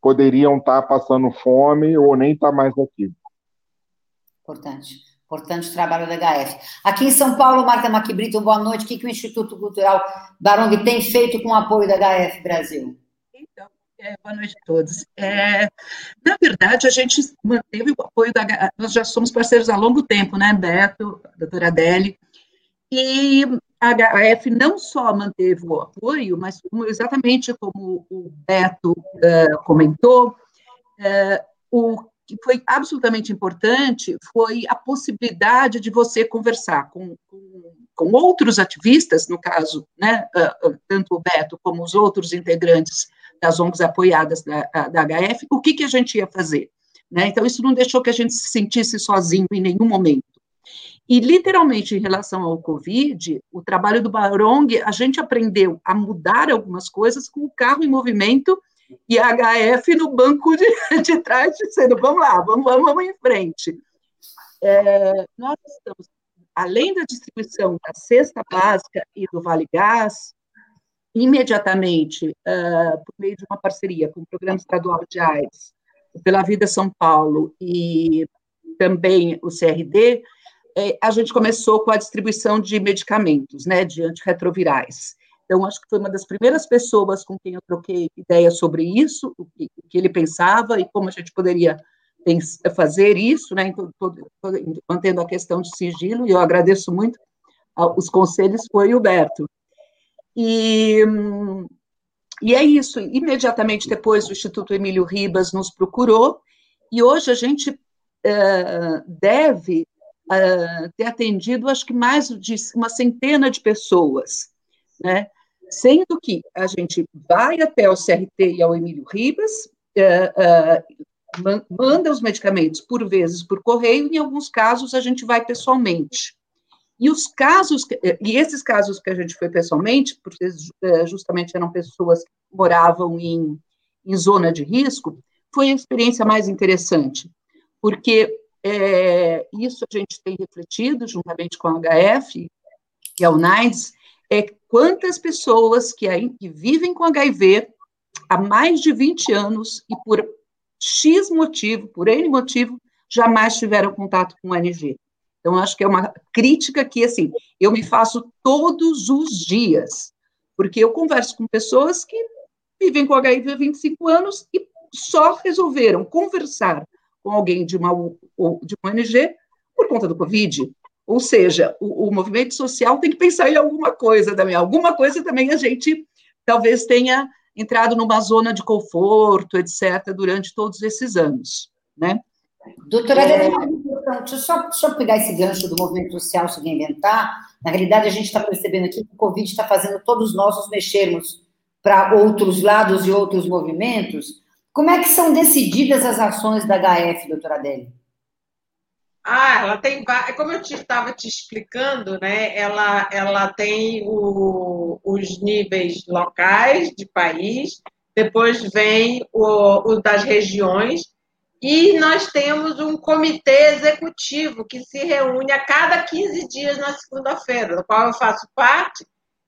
poderiam estar tá passando fome ou nem estar tá mais aqui. Importante. Importante trabalho da HF. Aqui em São Paulo, Marta Maquibrito, boa noite. O que, que o Instituto Cultural Barong tem feito com o apoio da HF Brasil? Então, é, boa noite a todos. É, na verdade, a gente manteve o apoio da. Nós já somos parceiros há longo tempo, né, Beto, doutora Adele, e a HF não só manteve o apoio, mas como, exatamente como o Beto uh, comentou, uh, o que foi absolutamente importante foi a possibilidade de você conversar com, com, com outros ativistas, no caso, né, uh, tanto o Beto como os outros integrantes das ONGs apoiadas da, da HF, o que, que a gente ia fazer. Né? Então, isso não deixou que a gente se sentisse sozinho em nenhum momento. E, literalmente, em relação ao Covid, o trabalho do Barong, a gente aprendeu a mudar algumas coisas com o carro em movimento e HF no banco de, [LAUGHS] de trás, dizendo, vamos lá, vamos, vamos, vamos em frente. É, nós estamos, além da distribuição da cesta básica e do Vale Gás, imediatamente, uh, por meio de uma parceria com o Programa Estadual de AIDS, pela Vida São Paulo e também o CRD, é, a gente começou com a distribuição de medicamentos, né, de antirretrovirais. Então, acho que foi uma das primeiras pessoas com quem eu troquei ideia sobre isso, o que, o que ele pensava e como a gente poderia fazer isso, né, então, mantendo a questão de sigilo, e eu agradeço muito os conselhos, foi o Berto. E, e é isso, imediatamente depois o Instituto Emílio Ribas nos procurou, e hoje a gente uh, deve uh, ter atendido, acho que mais de uma centena de pessoas, né? Sendo que a gente vai até o CRT e ao Emílio Ribas, uh, manda os medicamentos por vezes por correio, em alguns casos a gente vai pessoalmente. E os casos, e esses casos que a gente foi pessoalmente, porque justamente eram pessoas que moravam em, em zona de risco, foi a experiência mais interessante, porque é, isso a gente tem refletido juntamente com a HF e a UNAIDS, é quantas pessoas que, que vivem com HIV há mais de 20 anos e por X motivo, por N motivo, jamais tiveram contato com o ANG. Então, acho que é uma crítica que, assim, eu me faço todos os dias, porque eu converso com pessoas que vivem com HIV há 25 anos e só resolveram conversar com alguém de uma, de uma ONG por conta do Covid. Ou seja, o, o, movimento social tem que pensar em alguma coisa também. Alguma coisa também a gente talvez tenha entrado numa zona de conforto, etc., durante todos esses anos, né? Doutora é... deixa eu só, deixa eu pegar esse gancho do movimento social se inventar. Na realidade, a gente está percebendo aqui que o Covid está fazendo todos nós nos mexermos para outros lados e outros movimentos. Como é que são decididas as ações da HF, doutora Adélia? Ah, ela tem, como eu estava te, te, explicando, né? Ela, ela tem o, os níveis locais de país, depois vem o, o das regiões, e nós temos um comitê executivo que se reúne a cada 15 dias na segunda-feira, do qual eu faço parte,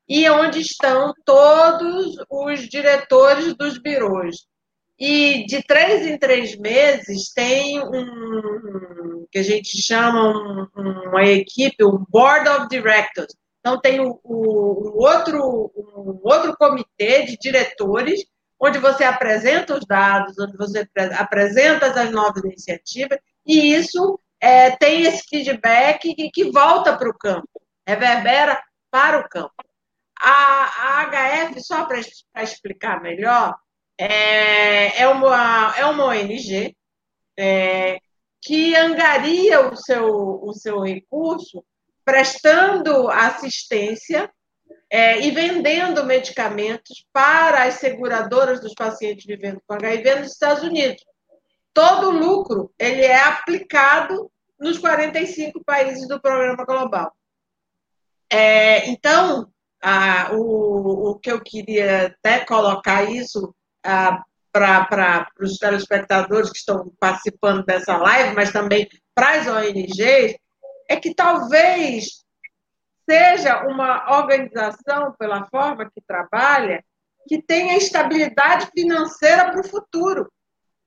e onde estão todos os diretores dos birôs. E de três em três meses tem um que a gente chama um, uma equipe, um board of directors. Então tem o, um outro um outro comitê de diretores onde você apresenta os dados, onde você apresenta as novas iniciativas, e isso é, tem esse feedback que, que volta para o campo, reverbera para o campo. A, a HF, só para explicar melhor, é, é, uma, é uma ONG é, que angaria o seu, o seu recurso prestando assistência é, e vendendo medicamentos para as seguradoras dos pacientes vivendo com HIV nos Estados Unidos. Todo o lucro ele é aplicado nos 45 países do programa global. É, então, a, o, o que eu queria até colocar isso para os telespectadores que estão participando dessa live, mas também para as ONGs, é que talvez seja uma organização, pela forma que trabalha, que tenha estabilidade financeira para o futuro.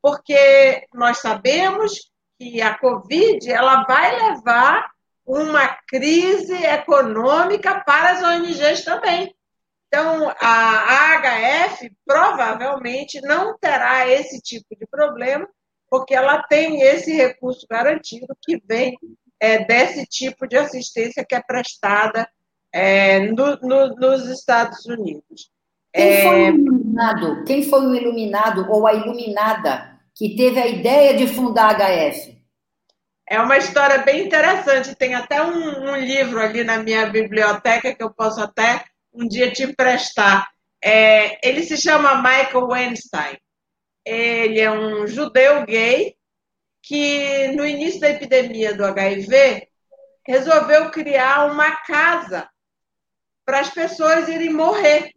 Porque nós sabemos que a Covid ela vai levar uma crise econômica para as ONGs também. Então, a AHF provavelmente não terá esse tipo de problema, porque ela tem esse recurso garantido que vem é, desse tipo de assistência que é prestada é, no, no, nos Estados Unidos. Quem foi, o é, iluminado, quem foi o iluminado ou a iluminada que teve a ideia de fundar a HF? É uma história bem interessante. Tem até um, um, livro ali na minha biblioteca que eu posso até um dia te emprestar. É, ele se chama Michael Weinstein. Ele é um judeu gay que no início da epidemia do HIV, resolveu criar uma casa para as pessoas irem morrer.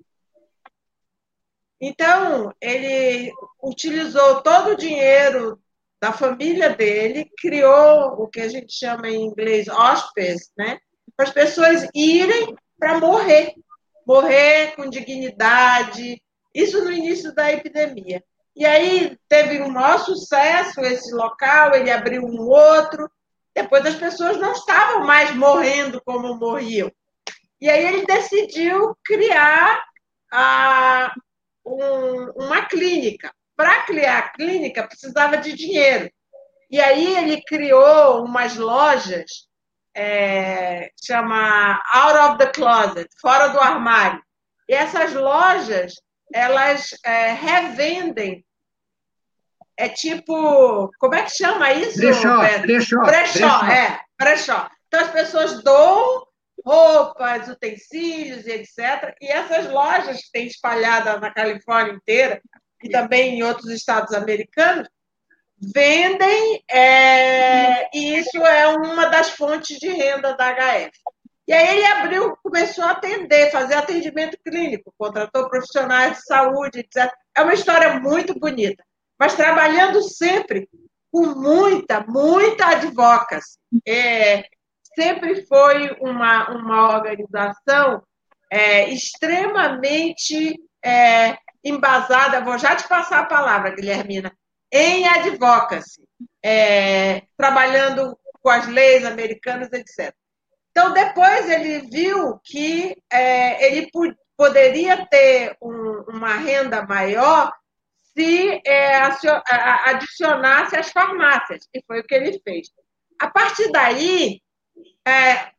Então, ele utilizou todo o dinheiro da família dele, criou o que a gente chama em inglês hospice, né? Para as pessoas irem para morrer, morrer com dignidade. Isso no início da epidemia. E aí teve um maior sucesso esse local, ele abriu um outro. Depois as pessoas não estavam mais morrendo como morriam. E aí ele decidiu criar a, um, uma clínica. Para criar a clínica, precisava de dinheiro. E aí ele criou umas lojas, é, chama Out of the Closet, fora do armário. E essas lojas, elas é, revendem. É tipo, como é que chama isso? Brechó, brechó, brechó, é, brechó. Então as pessoas doam roupas, utensílios e etc. E essas lojas que tem espalhadas na Califórnia inteira e também em outros estados americanos vendem, é, e isso é uma das fontes de renda da HF. E aí ele abriu, começou a atender, fazer atendimento clínico, contratou profissionais de saúde, etc. É uma história muito bonita, mas trabalhando sempre com muita, muita advocacy. É, sempre foi uma, uma organização é, extremamente é, embasada, vou já te passar a palavra, Guilhermina, em advocacy, é, trabalhando com as leis americanas, etc. Então, depois ele viu que é, ele poderia ter um, uma renda maior se é, adicionasse as farmácias, e foi o que ele fez. A partir daí, é,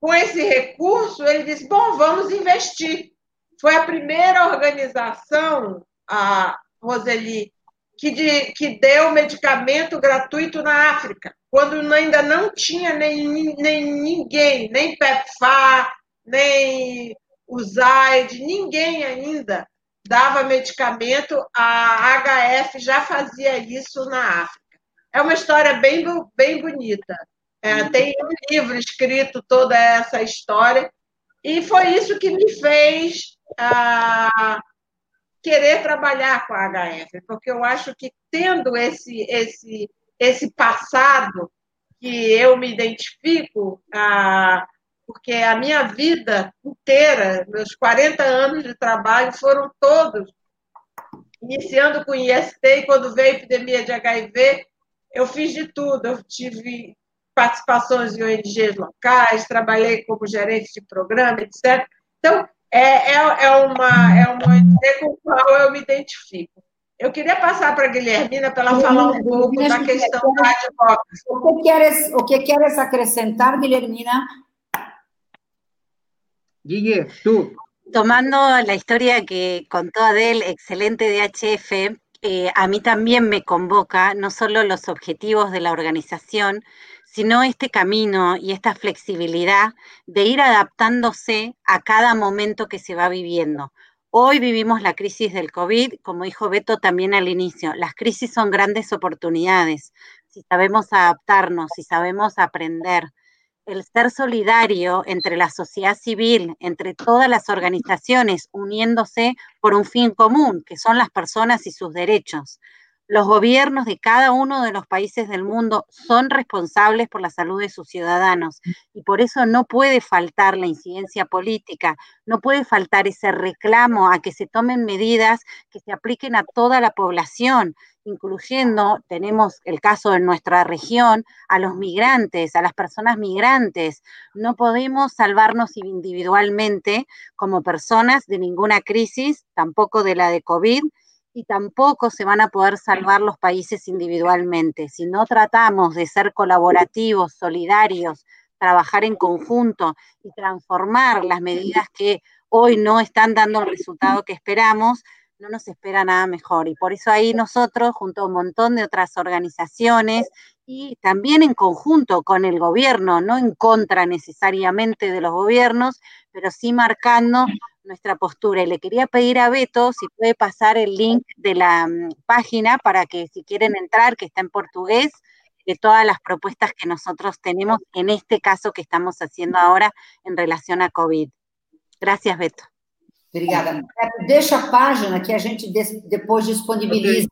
com esse recurso, ele disse: bom, vamos investir. Foi a primeira organização, a Roseli, que, de, que deu medicamento gratuito na África, quando ainda não tinha nem, nem ninguém, nem PEPFAR, nem o ZAID, ninguém ainda dava medicamento, a HF já fazia isso na África. É uma história bem, bem bonita. É, tem um livro escrito toda essa história, e foi isso que me fez ah, querer trabalhar com a HF, porque eu acho que tendo esse, esse, esse passado que eu me identifico, ah, porque a minha vida inteira, meus 40 anos de trabalho foram todos, iniciando com IST, e quando veio a epidemia de HIV, eu fiz de tudo, eu tive participações em ONGs locais, trabalhei como gerente de programa, etc. Então, é, é, é, uma, é uma ONG com a qual eu me identifico. Eu queria passar para a Guilhermina para ela falar um pouco da questão da advocacy. O que queres, o que queres acrescentar, Guilhermina? Guille, tú. Tomando la historia que contó Adel, excelente DHF, eh, a mí también me convoca no solo los objetivos de la organización, sino este camino y esta flexibilidad de ir adaptándose a cada momento que se va viviendo. Hoy vivimos la crisis del COVID, como dijo Beto también al inicio, las crisis son grandes oportunidades, si sabemos adaptarnos, si sabemos aprender. El ser solidario entre la sociedad civil, entre todas las organizaciones, uniéndose por un fin común, que son las personas y sus derechos. Los gobiernos de cada uno de los países del mundo son responsables por la salud de sus ciudadanos y por eso no puede faltar la incidencia política, no puede faltar ese reclamo a que se tomen medidas que se apliquen a toda la población, incluyendo, tenemos el caso en nuestra región, a los migrantes, a las personas migrantes. No podemos salvarnos individualmente como personas de ninguna crisis, tampoco de la de COVID y tampoco se van a poder salvar los países individualmente. Si no tratamos de ser colaborativos, solidarios, trabajar en conjunto y transformar las medidas que hoy no están dando el resultado que esperamos, no nos espera nada mejor. Y por eso ahí nosotros, junto a un montón de otras organizaciones y también en conjunto con el gobierno, no en contra necesariamente de los gobiernos, pero sí marcando nuestra postura. Y le quería pedir a Beto si puede pasar el link de la mm, página para que si quieren entrar, que está en portugués, de todas las propuestas que nosotros tenemos en este caso que estamos haciendo ahora en relación a COVID. Gracias, Beto. Obrigada. Deixa a página que a gente depois disponibiliza.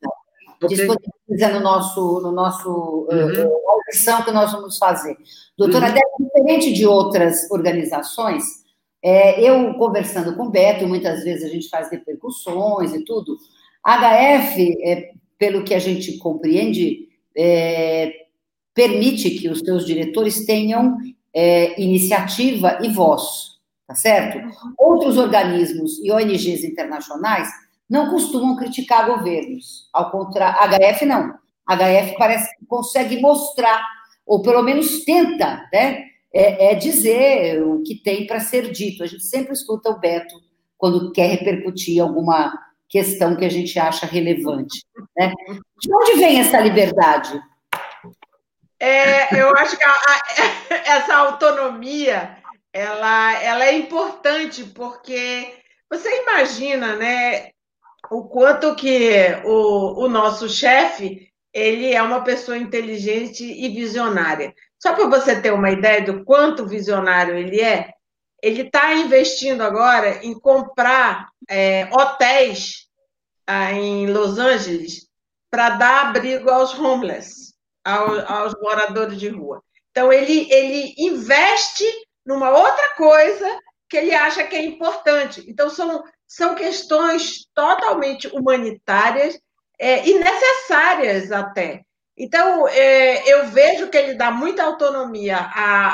Okay. Disponibiliza no nosso, no nosso uhum. uh, audição que nós vamos fazer. Doutora uhum. Débora, diferente de outras organizações, é, eu conversando com o Beto, muitas vezes a gente faz repercussões e tudo. HF, é, pelo que a gente compreende, é, permite que os seus diretores tenham é, iniciativa e voz tá certo? Uhum. Outros organismos e ONGs internacionais não costumam criticar governos, ao contrário, HF não. HF parece que consegue mostrar, ou pelo menos tenta, né? É, é dizer o que tem para ser dito. A gente sempre escuta o Beto quando quer repercutir alguma questão que a gente acha relevante. Né? De onde vem essa liberdade? É, eu acho que a, a, [LAUGHS] essa autonomia ela, ela é importante porque você imagina, né, o quanto que o, o nosso chefe ele é uma pessoa inteligente e visionária. Só para você ter uma ideia do quanto visionário ele é, ele está investindo agora em comprar é, hotéis ah, em Los Angeles para dar abrigo aos homeless, aos, aos moradores de rua. Então, ele, ele investe numa outra coisa que ele acha que é importante. Então, são, são questões totalmente humanitárias é, e necessárias até. Então, é, eu vejo que ele dá muita autonomia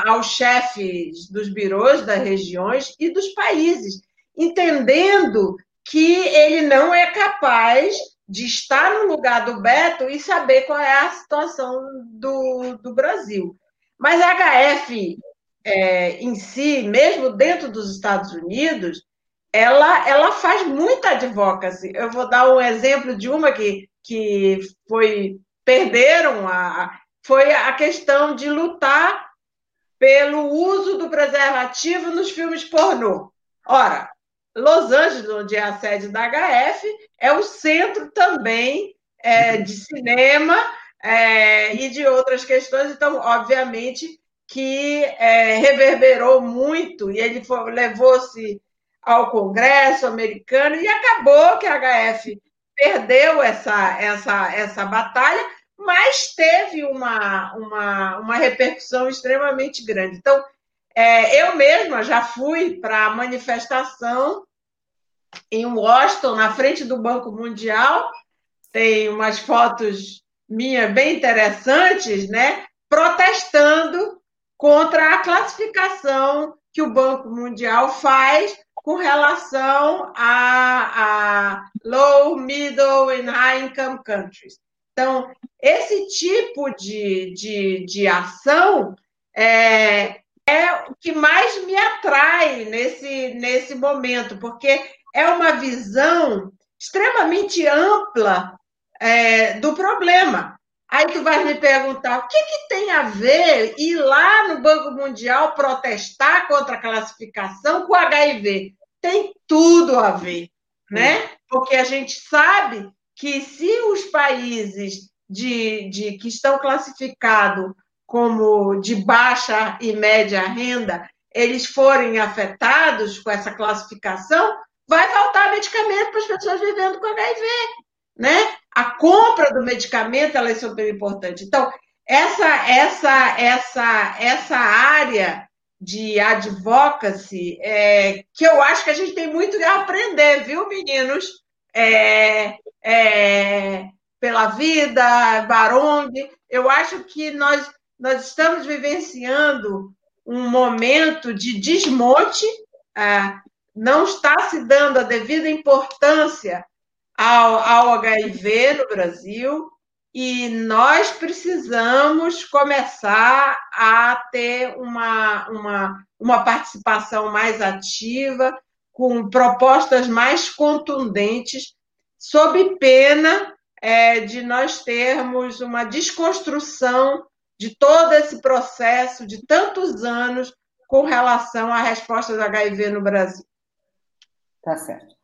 aos chefes dos birôs das regiões e dos países, entendendo que ele não é capaz de estar no lugar do Beto e saber qual é a situação do, do Brasil. Mas a HF é, em si, mesmo dentro dos Estados Unidos, ela, ela faz muita advocacy. Eu vou dar um exemplo de uma que, que foi perderam a foi a questão de lutar pelo uso do preservativo nos filmes pornô. Ora, Los Angeles, onde é a sede da HF, é o centro também é, de cinema é, e de outras questões. Então, obviamente, que é, reverberou muito e ele levou-se ao Congresso americano e acabou que a HF perdeu essa, essa, essa batalha, mas teve uma, uma, uma repercussão extremamente grande. Então, é, eu mesma já fui para a manifestação em Washington, na frente do Banco Mundial, tem umas fotos minhas bem interessantes, né? Protestando contra a classificação que o Banco Mundial faz com relação a, a low, middle and high income countries. Então, esse tipo de, de, de ação é, é o que mais me atrai nesse, nesse momento, porque é uma visão extremamente ampla é, do problema. Aí tu vai me perguntar o que, que tem a ver ir lá no Banco Mundial protestar contra a classificação com HIV? Tem tudo a ver, né? Porque a gente sabe que se os países de, de que estão classificados como de baixa e média renda, eles forem afetados com essa classificação, vai faltar medicamento para as pessoas vivendo com HIV, né? a compra do medicamento ela é super importante. Então, essa, essa, essa, essa área de advocacy, é, que eu acho que a gente tem muito a aprender, viu, meninos? É, é, pela vida, Barong, eu acho que nós, nós estamos vivenciando um momento de desmonte, é, não está se dando a devida importância ao, ao HIV no Brasil e nós precisamos começar a ter uma, uma, uma participação mais ativa, com propostas mais contundentes, sob pena é, de nós termos uma desconstrução de todo esse processo de tantos anos com relação à resposta do HIV no Brasil. Tá certo.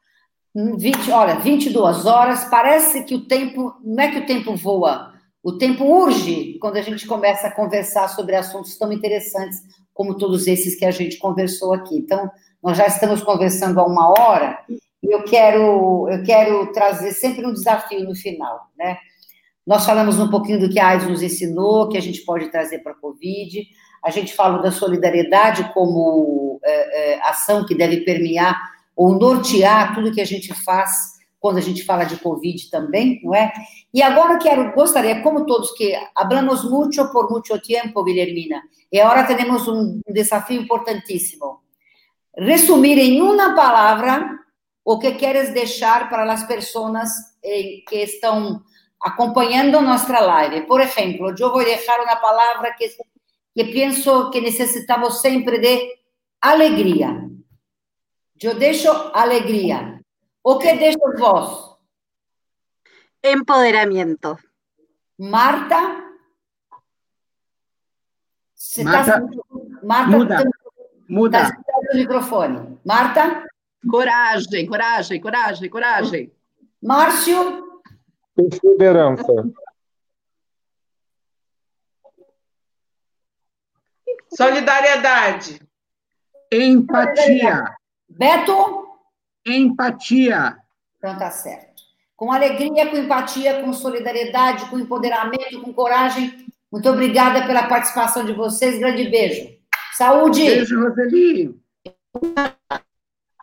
20, olha, 22 horas, parece que o tempo, não é que o tempo voa, O tempo urge quando a gente começa a conversar sobre assuntos tão interessantes como todos esses que a gente conversou aqui. Então, nós já estamos conversando há uma hora eu quero, eu quero trazer sempre um desafio no final, né? Nós falamos um pouquinho do que a AIDS nos ensinou, que a gente pode trazer para a Covid. A gente fala da solidariedade como é, é, ação que deve permear ou nortear tudo que a gente faz quando a gente fala de Covid também, não é? E agora quero, gostaria, como todos que hablamos muito por muito tempo, Guilhermina, e agora temos um desafio importantíssimo. Resumir em uma palavra o que queres deixar para as pessoas eh, que estão acompanhando nuestra live. Por ejemplo, yo voy a dejar una palabra que, que pienso que necesitamos siempre de alegría. Yo dejo alegría. ¿O qué dejo vos? Empoderamiento. Marta. Marta, Marta, muda. muda. o microfone. Marta? Coragem, coragem, coragem, coragem. Márcio? Perseverança. Solidariedade. Empatia. Beto? Empatia. Então tá certo. Com alegria, com empatia, com solidariedade, com empoderamento, com coragem. Muito obrigada pela participação de vocês. Grande beijo. Saúde! Beijo, Roseli.